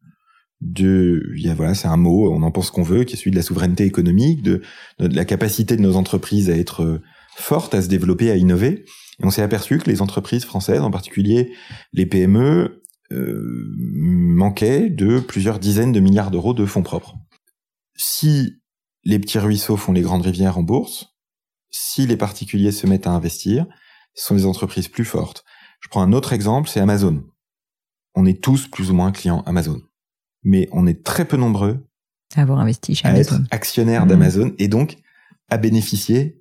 de, voilà, c'est un mot, on en pense qu'on veut, qui est celui de la souveraineté économique, de, de la capacité de nos entreprises à être fortes, à se développer, à innover. Et on s'est aperçu que les entreprises françaises, en particulier les PME, euh, manquaient de plusieurs dizaines de milliards d'euros de fonds propres. Si les petits ruisseaux font les grandes rivières en bourse, si les particuliers se mettent à investir, ce sont des entreprises plus fortes. Je prends un autre exemple, c'est Amazon. On est tous plus ou moins clients Amazon. Mais on est très peu nombreux à avoir investi chez à Amazon. être actionnaire Mmh. d'Amazon et donc à bénéficier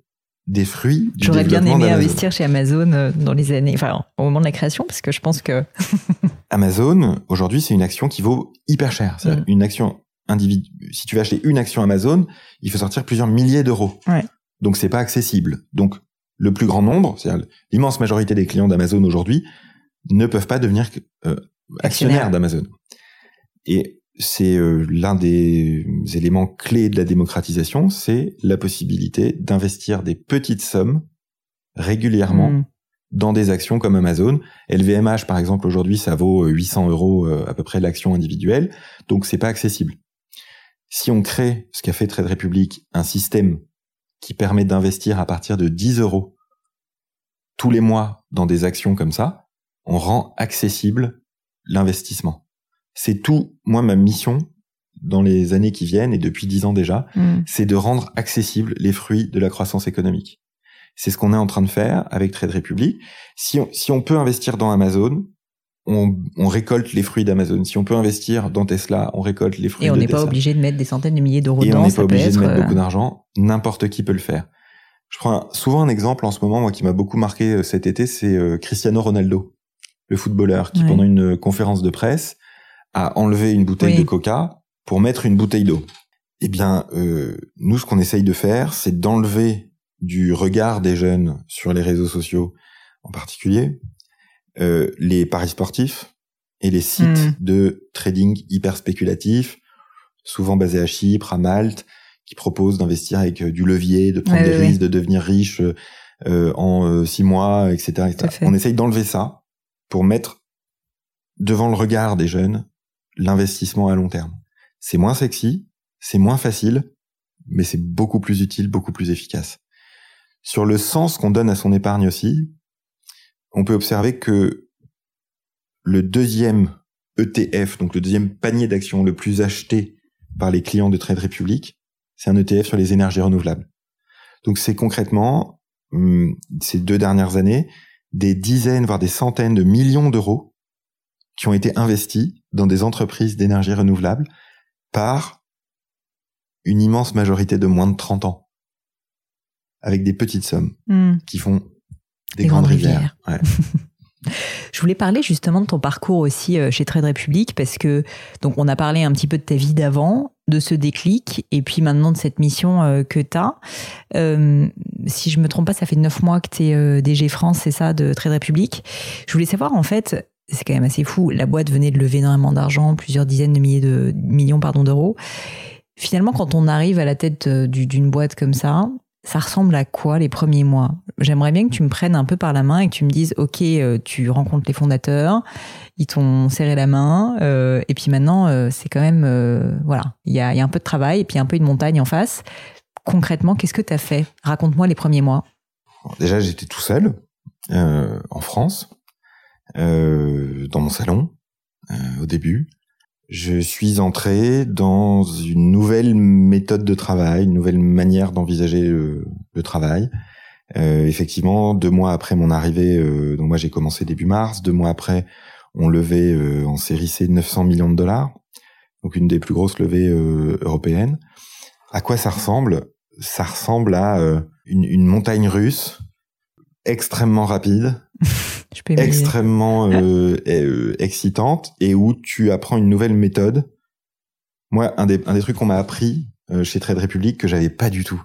des fruits J'aurais bien aimé investir chez Amazon euh, dans les années, enfin, au moment de la création, parce que je pense que Amazon, aujourd'hui, c'est une action qui vaut hyper cher. Mm. une action individu. Si tu veux acheter une action Amazon, il faut sortir plusieurs milliers d'euros. Ouais. Donc c'est pas accessible. Donc le plus grand nombre, c'est-à-dire l'immense majorité des clients d'Amazon aujourd'hui, ne peuvent pas devenir euh, actionnaires Actionnaires. d'Amazon. Et c'est euh, l'un des éléments clés de la démocratisation, c'est la possibilité d'investir des petites sommes régulièrement Hmm. dans des actions comme Amazon. LVMH, par exemple, aujourd'hui, ça vaut euh, 800 euros euh, à peu près l'action individuelle, donc c'est pas accessible. Si on crée, ce qu'a fait Trade Republic, un système qui permet d'investir à partir de 10 euros tous les mois dans des actions comme ça, on rend accessible l'investissement. C'est tout, moi, ma mission dans les années qui viennent, et depuis 10 ans déjà, Hmm. c'est de rendre accessibles les fruits de la croissance économique. C'est ce qu'on est en train de faire avec Trade Republic. Si on, si on peut investir dans Amazon, on, on récolte les fruits d'Amazon. Si on peut investir dans Tesla, on récolte les fruits et on de n'est pas obligé de mettre des centaines de milliers d'euros Et on dedans. n'est pas obligé de mettre euh, beaucoup d'argent. N'importe qui peut le faire. Je prends souvent un exemple en ce moment, moi, qui m'a beaucoup marqué euh, cet été, c'est euh, Cristiano Ronaldo, le footballeur, qui Ouais. pendant une conférence de presse a enlevé une bouteille Oui. de Coca pour mettre une bouteille d'eau. Eh bien, euh, nous, ce qu'on essaye de faire, c'est d'enlever du regard des jeunes sur les réseaux sociaux, en particulier, euh, les paris sportifs et les sites Mm. de trading hyper spéculatifs, souvent basés à Chypre, à Malte, qui proposent d'investir avec euh, du levier, de prendre Ouais, des ouais, risques, de devenir riche euh, euh, en euh, six mois, etc. etc. À. On essaye d'enlever ça pour mettre devant le regard des jeunes l'investissement à long terme. C'est moins sexy, c'est moins facile, mais c'est beaucoup plus utile, beaucoup plus efficace. Sur le sens qu'on donne à son épargne aussi, on peut observer que le deuxième ETF, donc le deuxième panier d'actions le plus acheté par les clients de Trade Republic, c'est un ETF sur les énergies renouvelables. Donc c'est concrètement, hum, ces deux dernières années, des dizaines, voire des centaines de millions d'euros qui ont été investis dans des entreprises d'énergie renouvelable par une immense majorité de moins de 30 ans, avec des petites sommes hmm. qui font des, Des grandes, grandes rivières. Ouais. Je voulais parler justement de ton parcours aussi euh, chez Trade Republic parce que donc on a parlé un petit peu de ta vie d'avant, de ce déclic et puis maintenant de cette mission euh, que tu as. si je me trompe pas, ça fait neuf mois que tu es DG France, c'est ça, de Trade Republic. Je voulais savoir en fait, c'est quand même assez fou, la boîte venait de lever énormément d'argent, plusieurs dizaines de milliers de millions pardon d'euros. Finalement, quand on arrive à la tête euh, du- d'une boîte comme ça, ça ressemble à quoi les premiers mois? J'aimerais bien que tu me prennes un peu par la main et que tu me dises, ok, euh, tu rencontres les fondateurs, ils t'ont serré la main, euh, et puis maintenant, c'est quand même, voilà, il y a, y a un peu de travail et puis un peu une montagne en face. Concrètement, qu'est-ce que tu as fait? Raconte-moi les premiers mois. Déjà, j'étais tout seul en France, euh, dans mon salon, euh, au début. Je suis entré dans une nouvelle méthode de travail, une nouvelle manière d'envisager le, le travail, Euh, effectivement, deux mois après mon arrivée, euh, donc moi j'ai commencé début mars. Deux mois après, on levait en série C 900 millions de dollars, donc une des plus grosses levées européennes. À quoi ça ressemble? Ça ressemble à une, une, montagne russe extrêmement rapide, extrêmement excitante, et où tu apprends une nouvelle méthode. Moi, un des, un des trucs qu'on m'a appris chez Trade Republic que j'avais pas du tout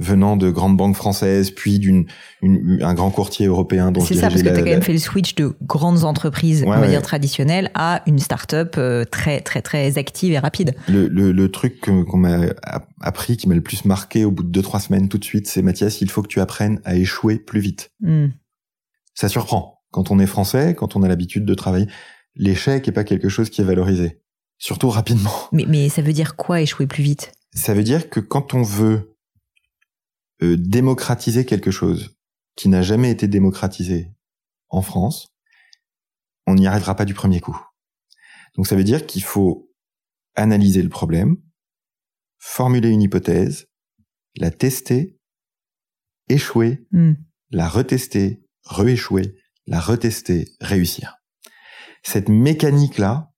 venant de grandes banques françaises, puis d'une un grand courtier européen. C'est ça, parce que tu as quand même fait le switch de grandes entreprises, on va dire traditionnelles, à une start-up euh, très très très active et rapide. Le, le, le truc qu'on m'a appris, qui m'a le plus marqué au bout de deux trois semaines tout de suite, c'est Mathias, il faut que tu apprennes à échouer plus vite. Hmm. Ça surprend quand on est français, quand on a l'habitude de travailler. L'échec est pas quelque chose qui est valorisé, surtout rapidement. Mais, mais ça veut dire quoi échouer plus vite? Ça veut dire que quand on veut euh, démocratiser quelque chose qui n'a jamais été démocratisé en France, on n'y arrivera pas du premier coup. Donc ça veut dire qu'il faut analyser le problème, formuler une hypothèse, la tester, échouer, hmm. la retester, rééchouer, la retester, réussir. Cette mécanique-là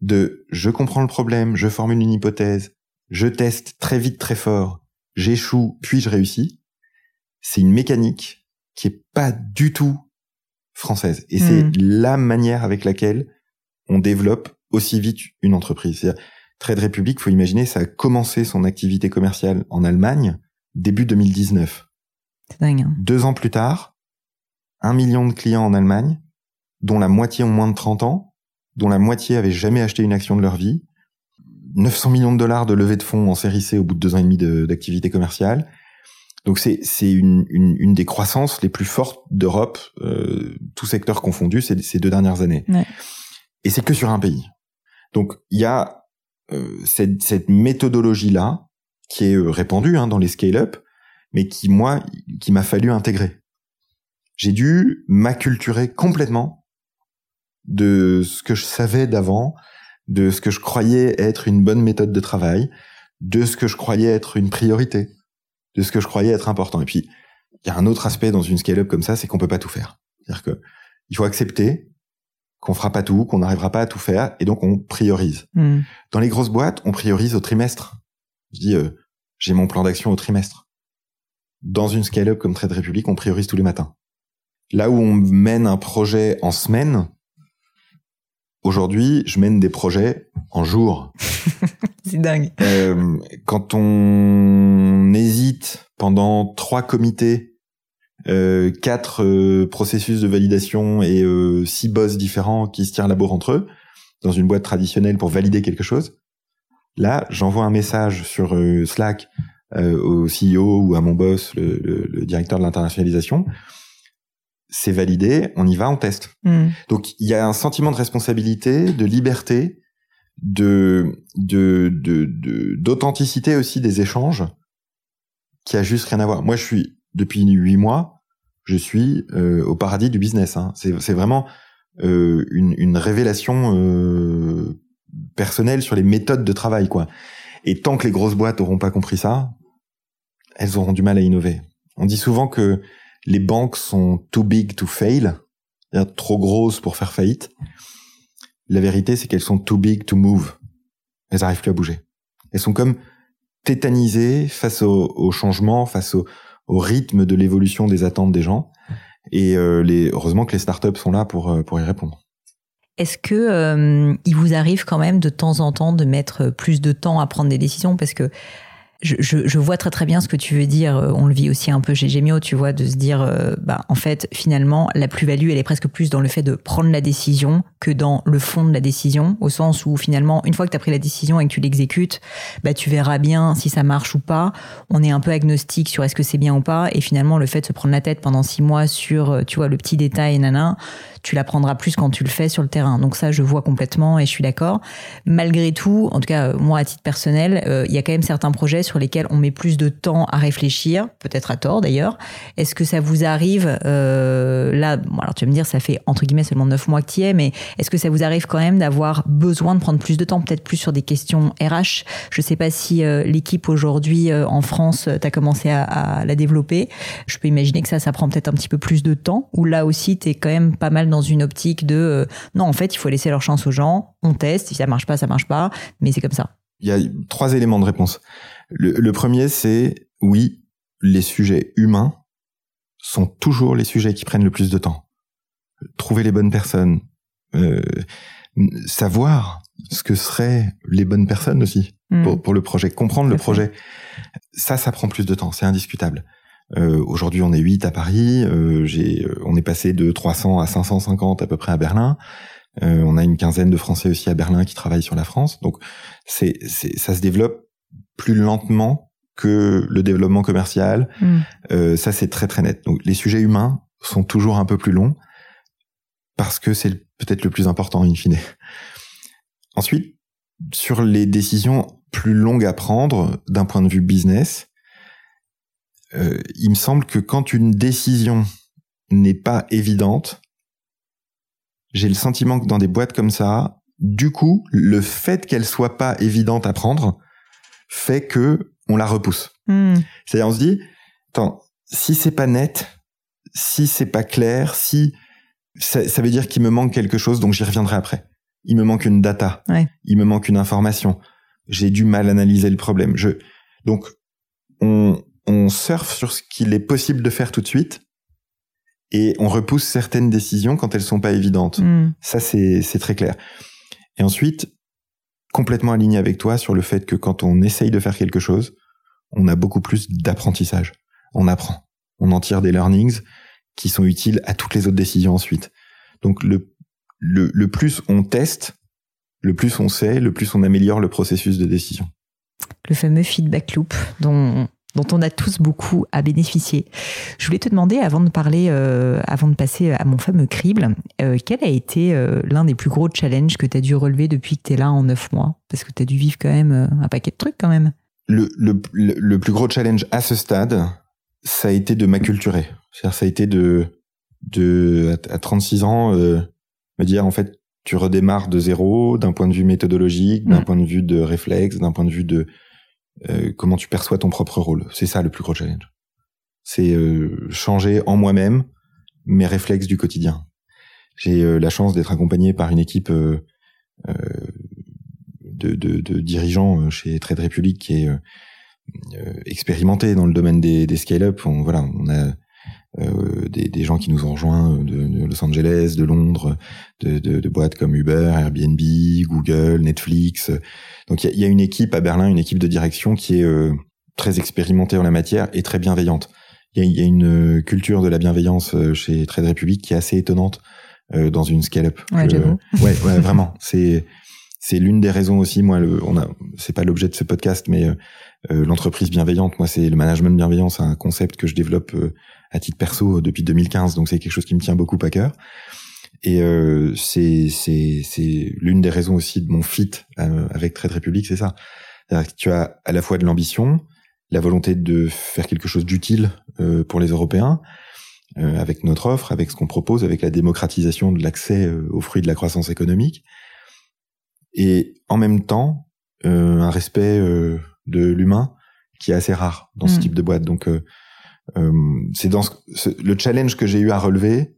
de je comprends le problème, je formule une hypothèse, je teste très vite, très fort, j'échoue, puis je réussis, c'est une mécanique qui est pas du tout française. Et c'est hmm. la manière avec laquelle on développe aussi vite une entreprise. Trade Republic, faut imaginer, ça a commencé son activité commerciale en Allemagne début 2019. C'est dingue. Hein. Deux ans plus tard, un million de clients en Allemagne, dont la moitié ont moins de 30 ans, dont la moitié avaient jamais acheté une action de leur vie, 900 millions de dollars de levée de fonds en série C au bout de deux ans et demi d'activité commerciale. Donc c'est c'est une, une, une, des croissances les plus fortes d'Europe, euh, tout secteur confondu, ces, ces deux dernières années. Ouais. Et c'est que sur un pays. Donc il y a euh, cette, cette méthodologie là qui est euh, répandue hein, dans les scale-up, mais qui moi qui m'a fallu intégrer. J'ai dû m'acculturer complètement de ce que je savais d'avant, de ce que je croyais être une bonne méthode de travail, de ce que je croyais être une priorité, de ce que je croyais être important. Et puis, il y a un autre aspect dans une scale-up comme ça, c'est qu'on peut pas tout faire. C'est-à-dire que il faut accepter qu'on fera pas tout, qu'on n'arrivera pas à tout faire, et donc on priorise. Hmm. Dans les grosses boîtes, on priorise au trimestre. Je dis, euh, j'ai mon plan d'action au trimestre. Dans une scale-up comme Trade Republic, on priorise tous les matins. Là où on mène un projet en semaine, Aujourd'hui, je mène des projets en jour. c'est dingue. Euh, quand on hésite pendant trois comités, euh, quatre euh, processus de validation et euh, six boss différents qui se tirent la bourre entre eux dans une boîte traditionnelle pour valider quelque chose, là, j'envoie un message sur euh, Slack au CEO ou à mon boss, le, le, le directeur de l'internationalisation c'est validé, on y va, on teste. Hmm. Donc il y a un sentiment de responsabilité, de liberté, de de d'authenticité aussi des échanges qui a juste rien à voir. Moi, je suis depuis huit mois, je suis euh, au paradis du business. Hein. C'est vraiment euh, une, une révélation euh, personnelle sur les méthodes de travail, quoi. Et tant que les grosses boîtes auront pas compris ça, elles auront du mal à innover. On dit souvent que les banques sont too big to fail, trop grosses pour faire faillite. La vérité, c'est qu'elles sont too big to move. Elles n'arrivent plus à bouger. Elles sont comme tétanisées face au, changement, face au, rythme de l'évolution des attentes des gens. Et euh, heureusement que les startups sont là pour, euh, pour y répondre. Est-ce que euh, il vous arrive quand même de temps en temps de mettre plus de temps à prendre des décisions? Parce que je, je, vois très très bien ce que tu veux dire. Euh, on le vit aussi un peu chez Gemio, tu vois, de se dire, euh, bah en fait, finalement, la plus-value, elle est presque plus dans le fait de prendre la décision que dans le fond de la décision, au sens où finalement, une fois que tu as pris la décision et que tu l'exécutes, bah tu verras bien si ça marche ou pas. On est un peu agnostique sur est-ce que c'est bien ou pas, et finalement, le fait de se prendre la tête pendant six mois sur, euh, tu vois, le petit détail, nana, tu l'apprendras plus quand tu le fais sur le terrain. Donc ça, je vois complètement et je suis d'accord. Malgré tout, en tout cas, moi, à titre personnel, il y a quand même certains projets sur lesquels on met plus de temps à réfléchir, peut-être à tort d'ailleurs. Est-ce que ça vous arrive euh, là Alors tu vas me dire, ça fait entre guillemets seulement neuf mois que tu y es, mais est-ce que ça vous arrive quand même d'avoir besoin de prendre plus de temps, peut-être plus sur des questions RH Je sais pas si euh, l'équipe aujourd'hui euh, en France, tu as commencé à, à, la développer. Je peux imaginer que ça, ça prend peut-être un petit peu plus de temps. Ou là aussi, tu es quand même pas mal dans une optique de non, en fait, il faut laisser leur chance aux gens. On teste, si ça marche pas, ça marche pas, mais c'est comme ça. Il y a trois éléments de réponse. Le, premier, c'est oui, les sujets humains sont toujours les sujets qui prennent le plus de temps. Trouver les bonnes personnes, euh, savoir ce que seraient les bonnes personnes aussi hmm. pour, le projet, comprendre le projet. Ça, ça prend plus de temps, c'est indiscutable. Euh, Aujourd'hui, on est 8 à Paris. Euh, j'ai, euh, on est passé de 300 à 550 à peu près à Berlin. Euh, on a une quinzaine de Français aussi à Berlin qui travaillent sur la France. Donc, c'est, ça se développe plus lentement que le développement commercial. Mm. Euh, ça, c'est très très net. Donc, les sujets humains sont toujours un peu plus longs parce que c'est peut-être le plus important in fine. Ensuite, sur les décisions plus longues à prendre d'un point de vue business, euh, il me semble que quand une décision n'est pas évidente, j'ai le sentiment que dans des boîtes comme ça, du coup, le fait qu'elle soit pas évidente à prendre fait que on la repousse. Hmm. C'est-à-dire, on se dit, attends, si c'est pas net, si c'est pas clair, si ça, veut dire qu'il me manque quelque chose, donc j'y reviendrai après. Il me manque une data, il me manque une information. J'ai du mal à analyser le problème. Je donc on on surfe sur ce qu'il est possible de faire tout de suite et on repousse certaines décisions quand elles sont pas évidentes. Hmm. Ça, c'est, très clair. Et ensuite, complètement aligné avec toi sur le fait que quand on essaye de faire quelque chose, on a beaucoup plus d'apprentissage. On apprend. On en tire des learnings qui sont utiles à toutes les autres décisions ensuite. Donc le, le, le plus on teste, le plus on sait, le plus on améliore le processus de décision. Le fameux feedback loop dont dont on a tous beaucoup à bénéficier. Je voulais te demander, avant de parler, euh, avant de passer à mon fameux crible, euh, quel a été euh, l'un des plus gros challenges que tu as dû relever depuis que tu es là en neuf mois? Parce que tu as dû vivre quand même un paquet de trucs quand même. Le, le, le, plus gros challenge à ce stade, ça a été de m'acculturer. C'est-à-dire, ça a été de, de à, 36 ans, me dire en fait, tu redémarres de zéro d'un point de vue méthodologique, d'un mm. point de vue de réflexe, d'un point de vue de euh, comment tu perçois ton propre rôle. C'est ça le plus gros challenge. C'est euh, changer en moi-même mes réflexes du quotidien. J'ai euh, la chance d'être accompagné par une équipe de, de, de, dirigeants chez Trade Republic qui est expérimenté dans le domaine des, des scale-up. Voilà, on a euh, des, des, gens qui nous ont rejoints de, de Los Angeles, de Londres, de, de, de, boîtes comme Uber, Airbnb, Google, Netflix. Donc il y a, y a, une équipe à Berlin, une équipe de direction qui est euh, très expérimentée en la matière et très bienveillante. Il y a, y a, une culture de la bienveillance euh, chez Trade Republic qui est assez étonnante dans une scale-up. Ouais, ouais, ouais, vraiment. C'est c'est l'une des raisons aussi. Moi, le, on a, c'est pas l'objet de ce podcast, mais euh, l'entreprise bienveillante. Moi, c'est le management bienveillant, c'est un concept que je développe à titre perso depuis 2015, donc c'est quelque chose qui me tient beaucoup à cœur. Et euh, c'est c'est c'est l'une des raisons aussi de mon fit euh, avec Trade Republic, c'est ça. Que tu as à la fois de l'ambition, la volonté de faire quelque chose d'utile euh, pour les Européens, euh, avec notre offre, avec ce qu'on propose, avec la démocratisation de l'accès euh, aux fruits de la croissance économique, et en même temps un respect de l'humain qui est assez rare dans ce mmh. type de boîte. Donc euh, c'est dans le challenge que j'ai eu à relever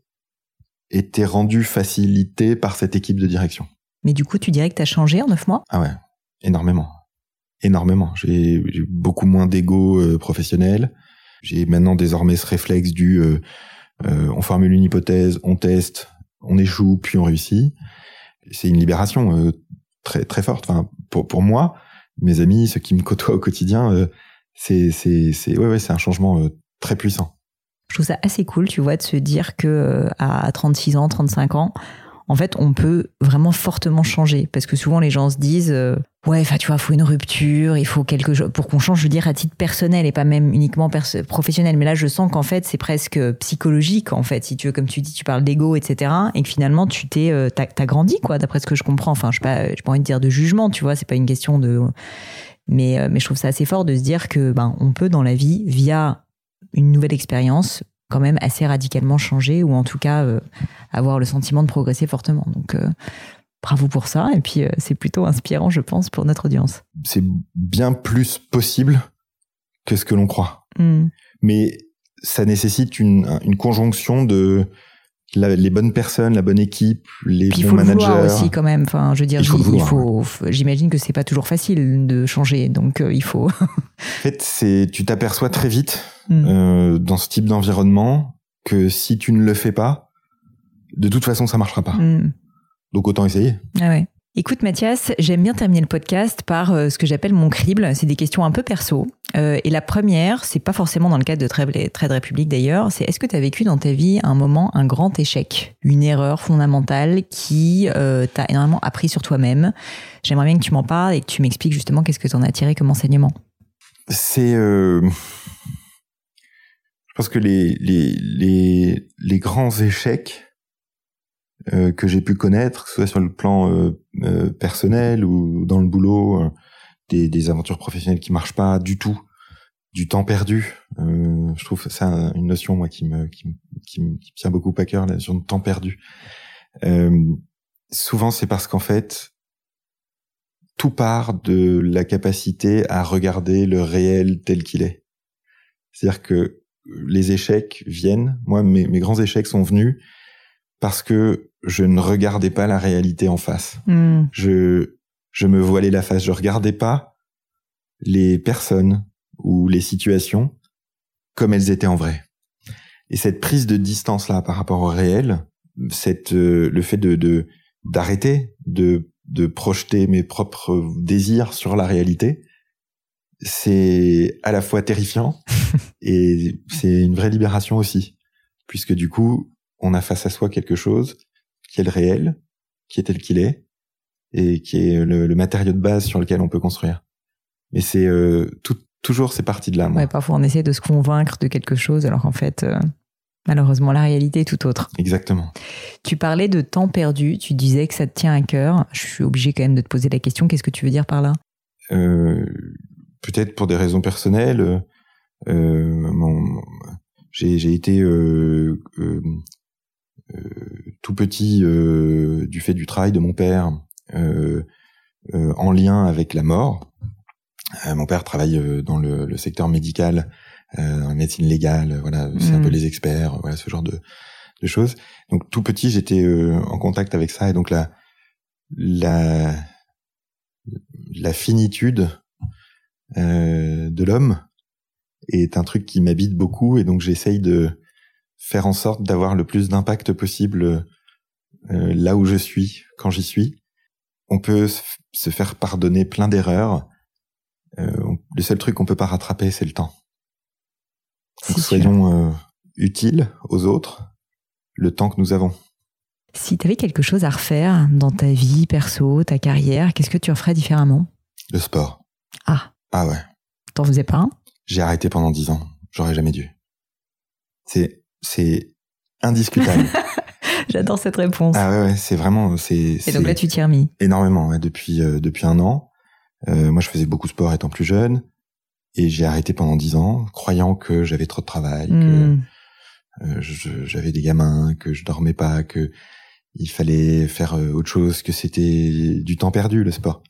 était rendu facilité par cette équipe de direction. Mais du coup, tu dirais que tu as changé en neuf mois? Ah ouais, énormément. Énormément. J'ai beaucoup moins d'ego euh, professionnel. J'ai maintenant désormais ce réflexe du euh, on formule une hypothèse, on teste, on échoue, puis on réussit. C'est une libération très très forte. Enfin, pour, pour moi, mes amis, ceux qui me côtoient au quotidien, c'est c'est c'est ouais, ouais c'est un changement très puissant. Je trouve ça assez cool, tu vois, de se dire que euh, à 36 ans, 35 ans, en fait, on peut vraiment fortement changer. Parce que souvent, les gens se disent, euh, Ouais, enfin, tu vois, il faut une rupture, il faut quelque chose pour qu'on change, je veux dire, à titre personnel et pas même uniquement professionnel. Mais là, je sens qu'en fait, c'est presque psychologique, en fait, si tu veux, comme tu dis, tu parles d'ego, etc. Et que finalement, tu t'es, euh, t'as, grandi, quoi, d'après ce que je comprends. Enfin, je sais pas, pas envie de dire de jugement, tu vois, c'est pas une question de, mais, mais je trouve ça assez fort de se dire que, ben, on peut dans la vie, via une nouvelle expérience, quand même assez radicalement changer ou en tout cas euh, avoir le sentiment de progresser fortement. Donc, bravo pour ça. Et puis, euh, c'est plutôt inspirant, je pense, pour notre audience. C'est bien plus possible que ce que l'on croit. Hmm. Mais ça nécessite une, une conjonction de les bonnes personnes, la bonne équipe, les Puis bons il faut managers. Le aussi quand même. Enfin, je veux dire, il faut. Il faut J'imagine que c'est pas toujours facile de changer, donc euh, il faut. en fait, c'est tu t'aperçois très vite hmm. euh, dans ce type d'environnement que si tu ne le fais pas, de toute façon, ça marchera pas. Hmm. Donc autant essayer. Ah ouais. Écoute Mathias, j'aime bien terminer le podcast par euh, ce que j'appelle mon crible. C'est des questions un peu perso. Euh, et la première, c'est pas forcément dans le cadre de Trade, Trade République d'ailleurs, c'est est-ce que tu as vécu dans ta vie un moment, un grand échec, une erreur fondamentale qui euh, t'a énormément appris sur toi-même? J'aimerais bien que tu m'en parles et que tu m'expliques justement qu'est-ce que tu en as tiré comme enseignement. C'est... Je pense que les grands échecs euh, que j'ai pu connaître, que soit sur le plan euh, euh, personnel ou dans le boulot, des, des, aventures professionnelles qui marchent pas du tout, du temps perdu. je trouve ça une notion moi qui me qui, qui me tient beaucoup à cœur, la notion de temps perdu. souvent, c'est parce qu'en fait, tout part de la capacité à regarder le réel tel qu'il est. C'est-à-dire que les échecs viennent. Moi, mes, mes grands échecs sont venus parce que je ne regardais pas la réalité en face. Hmm. Je, je me voilais la face. Je regardais pas les personnes ou les situations comme elles étaient en vrai. Et cette prise de distance là par rapport au réel, cette, euh, le fait de, d'arrêter de, de projeter mes propres désirs sur la réalité, c'est à la fois terrifiant et c'est une vraie libération aussi, puisque du coup, on a face à soi quelque chose qui est le réel, qui est tel qu'il est, et qui est le, matériau de base sur lequel on peut construire. Mais c'est euh, toujours c'est parti de là. Ouais, parfois on essaie de se convaincre de quelque chose, alors en fait, euh, malheureusement, la réalité est tout autre. Exactement. Tu parlais de temps perdu, tu disais que ça te tient à cœur. Je suis obligé quand même de te poser la question, qu'est-ce que tu veux dire par là? Euh, Peut-être pour des raisons personnelles. j'ai été tout petit euh, du fait du travail de mon père euh, en lien avec la mort. mon père travaille dans le, secteur médical, dans la médecine légale, voilà, c'est un peu mm. les experts, voilà ce genre de, de choses. Donc tout petit, j'étais en contact avec ça et donc la la la finitude de l'homme est un truc qui m'habite beaucoup et donc j'essaye de faire en sorte d'avoir le plus d'impact possible euh, là où je suis, quand j'y suis. On peut se faire pardonner plein d'erreurs. Euh, le seul truc qu'on peut pas rattraper, c'est le temps. Donc soyons euh, utiles aux autres le temps que nous avons. Si tu avais quelque chose à refaire dans ta vie perso, ta carrière, qu'est-ce que tu referais différemment? Le sport. Ah. Ah ouais. T'en faisais pas J'ai arrêté pendant dix ans. J'aurais jamais dû. C'est c'est indiscutable. J'adore cette réponse. Ah ouais, ouais c'est vraiment c'est. Et donc là, tu t'y remis énormément ouais, depuis euh, depuis un an. Euh, moi, je faisais beaucoup de sport étant plus jeune, et j'ai arrêté pendant dix ans, croyant que j'avais trop de travail, que hmm. euh, j'avais des gamins, que je dormais pas, que il fallait faire euh, autre chose, que c'était du temps perdu le sport.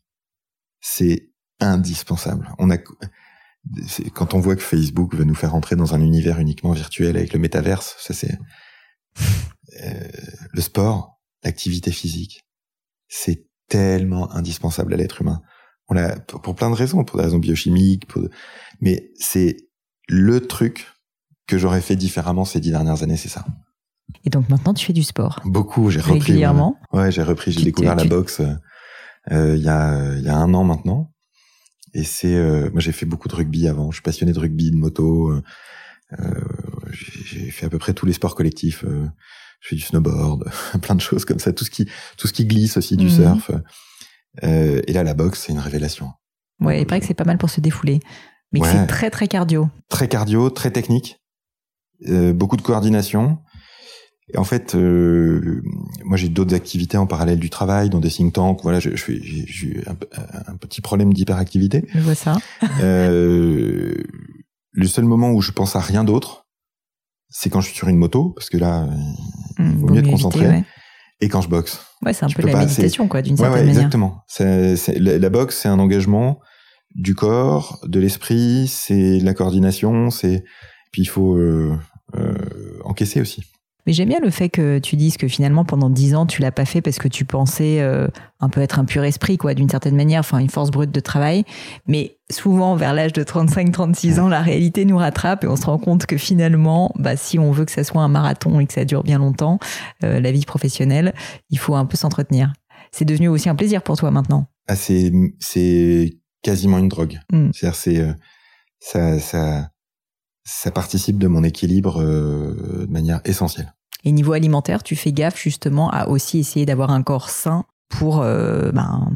C'est indispensable. On a quand on voit que Facebook veut nous faire entrer dans un univers uniquement virtuel avec le métaverse, ça c'est euh, le sport, l'activité physique, c'est tellement indispensable à l'être humain. On l'a pour plein de raisons, pour des raisons biochimiques, mais c'est le truc que j'aurais fait différemment ces dix dernières années, c'est ça. Et donc maintenant, tu fais du sport Beaucoup. J'ai repris. Régulièrement. Ouais, j'ai repris. J'ai découvert la boxe euh, il y a il y a un an maintenant. Et c'est, euh, moi j'ai fait beaucoup de rugby avant. Je suis passionné de rugby, de moto. Euh, euh j'ai fait à peu près tous les sports collectifs. Euh, je fais du snowboard, plein de choses comme ça. Tout ce qui, tout ce qui glisse aussi, du mhm. surf. Euh, et là, la boxe, c'est une révélation. Ouais, il paraît que c'est pas mal pour se défouler. Mais Ouais. c'est très très cardio. Très cardio, très technique, euh, beaucoup de coordination. Et en fait, euh, moi j'ai d'autres activités en parallèle du travail, dans des think tanks. Voilà, je, je j'ai j'ai eu un, un petit problème d'hyperactivité. Je vois ça. Euh, le seul moment où je pense à rien d'autre, c'est quand je suis sur une moto, parce que là, Hmm, vaut vaut mieux être éviter, concentré. ouais. et quand je boxe. Ouais, c'est un Je peu la méditation, quoi, d'une Ouais, certaine ouais, manière. exactement. La, la boxe, c'est un engagement du corps, de l'esprit, c'est de la coordination, c'est puis il faut euh, euh, encaisser aussi. Mais j'aime bien le fait que tu dises que finalement pendant dix ans tu l'as pas fait parce que tu pensais euh, un peu être un pur esprit quoi d'une certaine manière, enfin une force brute de travail. Mais souvent vers l'âge de 35-36 ans, la réalité nous rattrape et on se rend compte que finalement, bah, si on veut que ça soit un marathon et que ça dure bien longtemps, euh, la vie professionnelle, il faut un peu s'entretenir. C'est devenu aussi un plaisir pour toi maintenant. Ah, c'est, c'est quasiment une drogue. Mm. C'est-à-dire, c'est euh, ça, ça, ça participe de mon équilibre euh, de manière essentielle. Et niveau alimentaire, tu fais gaffe justement à aussi essayer d'avoir un corps sain pour, euh, ben,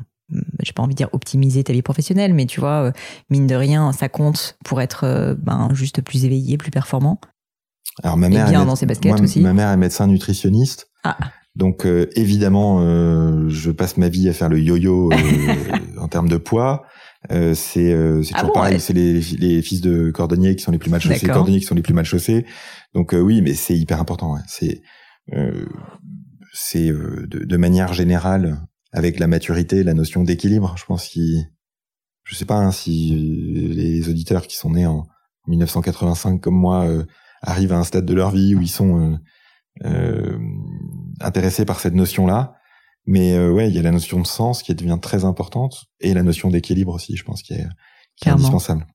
j'ai pas envie de dire optimiser ta vie professionnelle, mais tu vois, euh, mine de rien, ça compte pour être euh, ben, juste plus éveillé, plus performant. Alors ma Et mère, bien est méde- dans ses baskets moi, aussi. Ma mère est médecin nutritionniste. Ah. Donc euh, évidemment, je passe ma vie à faire le yo-yo en termes de poids. Euh, c'est euh, Ah toujours bon, pareil. ouais. C'est les, les fils de cordonniers qui sont les plus mal chaussés, cordonniers qui sont les plus mal chaussés. Donc euh, oui, mais c'est hyper important. ouais. C'est euh, c'est euh, de, de manière générale avec la maturité, la notion d'équilibre. Je pense qu'il, je sais pas hein, si les auditeurs qui sont nés en 1985 comme moi euh, arrivent à un stade de leur vie où ils sont euh, euh, intéressés par cette notion-là. Mais euh, ouais, il y a la notion de sens qui devient très importante et la notion d'équilibre aussi, je pense, qui est, qui est Clairement. indispensable.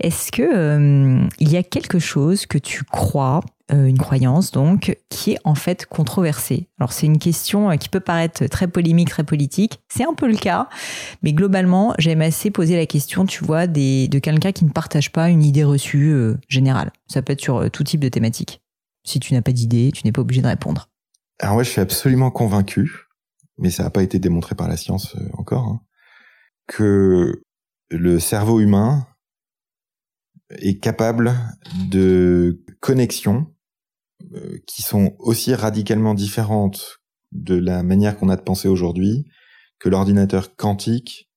Est-ce que euh, il y a quelque chose que tu crois, euh, une croyance donc, qui est en fait controversée? Alors c'est une question euh, qui peut paraître très polémique, très politique. C'est un peu le cas, mais globalement, j'aime assez poser la question, tu vois, des, de quelqu'un qui ne partage pas une idée reçue euh, générale. Ça peut être sur tout type de thématique. Si tu n'as pas d'idée, tu n'es pas obligé de répondre. Alors ouais, je suis absolument convaincu, mais ça n'a pas été démontré par la science euh, encore, hein, que le cerveau humain est capable de connexions euh, qui sont aussi radicalement différentes de la manière qu'on a de penser aujourd'hui que l'ordinateur quantique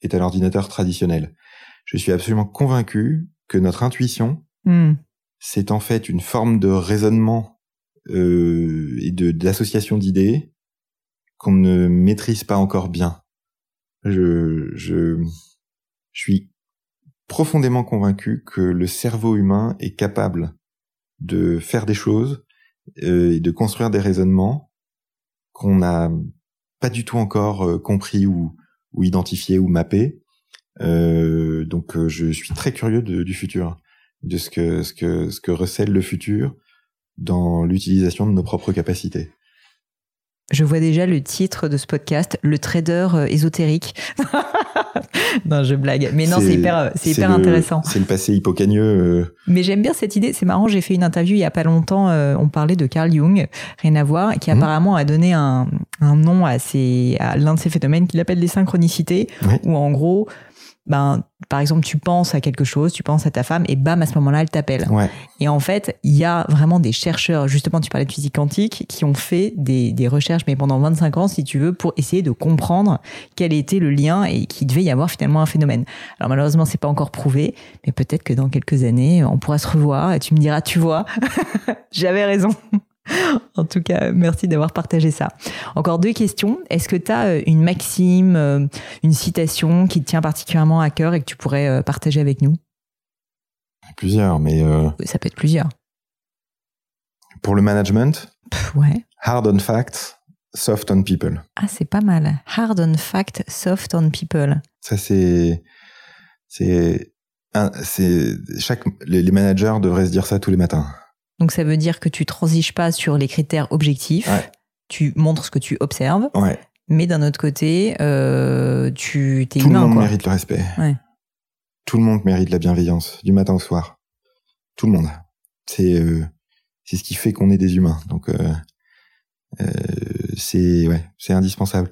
est à l'ordinateur traditionnel. Je suis absolument convaincu que notre intuition, Hmm. c'est en fait une forme de raisonnement euh, et de d'association d'idées qu'on ne maîtrise pas encore bien. Je, suis profondément convaincu que le cerveau humain est capable de faire des choses euh, et de construire des raisonnements qu'on n'a pas du tout encore euh, compris ou, identifié ou mappé. Euh, donc je suis très curieux du futur de ce que recèle le futur dans l'utilisation de nos propres capacités. Je vois déjà le titre de ce podcast, le trader euh, ésotérique. non, je blague. Mais non, c'est hyper, c'est hyper le- intéressant. C'est le passé hippocagneux. euh, Mais j'aime bien cette idée. C'est marrant, j'ai fait une interview il y a pas longtemps. euh, on parlait de Carl Jung, rien à voir, qui Mhm. apparemment a donné un, un nom à, l'un de ces phénomènes qu'il appelle les synchronicités, Ouais. où en gros, ben, par exemple, tu penses à quelque chose, tu penses à ta femme, et bam, à ce moment-là, elle t'appelle. ouais. Et en fait, il y a vraiment des chercheurs, justement, tu parlais de physique quantique, qui ont fait des, des recherches, mais pendant 25 ans, si tu veux, pour essayer de comprendre quel était le lien et qu'il devait y avoir finalement un phénomène. Alors malheureusement, c'est pas encore prouvé, mais peut-être que dans quelques années, on pourra se revoir et tu me diras, tu vois, j'avais raison. En tout cas, merci d'avoir partagé ça. Encore deux questions. Est-ce que tu as une maxime, euh, une citation qui te tient particulièrement à cœur et que tu pourrais euh, partager avec nous? Plusieurs, mais euh, Ça peut être plusieurs. pour le management, Pff, ouais. hard on facts, soft on people. Ah, c'est pas mal. Hard on fact, soft on people. Ça c'est c'est chaque les managers devraient se dire ça tous les matins. Donc ça veut dire que tu transiges pas sur les critères objectifs. Ouais. Tu montres ce que tu observes, Ouais. mais d'un autre côté, euh, tu t'es Tout le monde quoi. mérite le respect. Ouais. Tout le monde mérite la bienveillance du matin au soir. Tout le monde. C'est euh, c'est ce qui fait qu'on est des humains. Donc euh, euh, c'est ouais, c'est indispensable.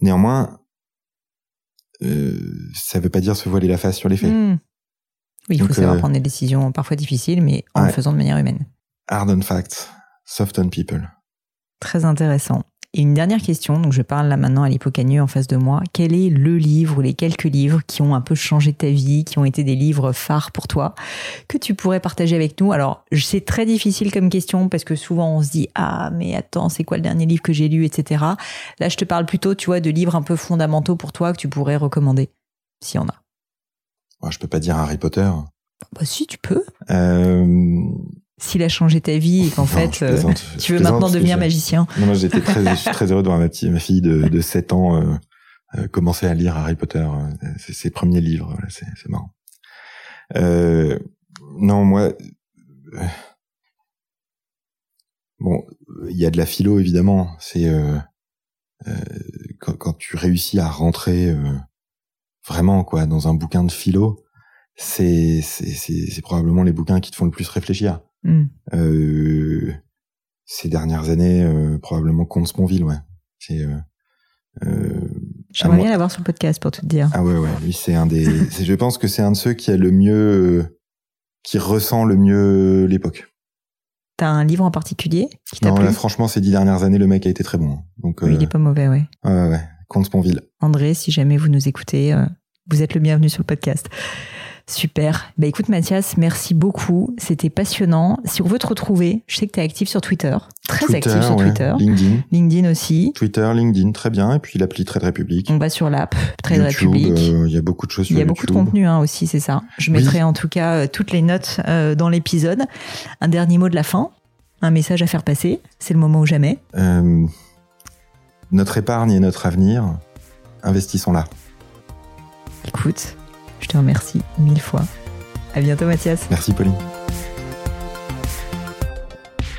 Néanmoins, ça veut pas dire se voiler la face sur les faits. Hmm. Oui, il faut Donc, savoir euh, prendre des décisions parfois difficiles, mais en le faisant de manière humaine. Hard on facts, soft on people. Très intéressant. Et une dernière question, donc je parle là maintenant à l'hypocagneux en face de moi. Quel est le livre ou les quelques livres qui ont un peu changé ta vie, qui ont été des livres phares pour toi, que tu pourrais partager avec nous? Alors, c'est très difficile comme question parce que souvent on se dit ah mais attends c'est quoi le dernier livre que j'ai lu, etc. Là, je te parle plutôt, tu vois, de livres un peu fondamentaux pour toi que tu pourrais recommander, s'il y en a. Moi, je peux pas dire Harry Potter. Bah si, tu peux. Euh, S'il a changé ta vie et qu'en fait euh, tu veux maintenant devenir magicien. Non, moi, j'étais très, je suis très heureux de voir ma, petite, ma fille de, de 7 ans euh, euh, commencer à lire Harry Potter. C'est ses premiers livres, voilà, c'est c'est marrant. Euh, non, moi, bon, il y a de la philo évidemment. C'est quand, quand tu réussis à rentrer vraiment quoi dans un bouquin de philo, c'est c'est probablement les bouquins qui te font le plus réfléchir. Hmm. Euh, ces dernières années, euh, probablement Comte Sponville, ouais. C'est euh, J'aimerais bien l'avoir sur le podcast pour tout te dire. ah ouais ouais, lui c'est un des. je pense que c'est un de ceux qui a le mieux, qui ressent le mieux l'époque. T'as un livre en particulier qui t'a Non plu? là franchement ces dix dernières années le mec a été très bon. Donc Oui, il est pas mauvais, ouais. ouais, ouais ouais, Comte Sponville. André, si jamais vous nous écoutez, euh, vous êtes le bienvenu sur le podcast. Super. Bah écoute Mathias, merci beaucoup. C'était passionnant. Si on veut te retrouver, je sais que tu es actif sur Twitter, très Twitter, actif sur ouais, Twitter, LinkedIn, LinkedIn aussi. Twitter, LinkedIn, très bien. Et puis l'appli Trade République. On va sur l'app Trade République. euh, il y a beaucoup de choses sur Il y a beaucoup de contenu hein, aussi, c'est ça. Je Oui. mettrai en tout cas euh, toutes les notes euh, dans l'épisode. Un dernier mot de la fin, un message à faire passer. C'est le moment ou jamais. Euh, notre épargne et notre avenir, investissons-la. Écoute, je te remercie mille fois. À bientôt Mathias. Merci Pauline.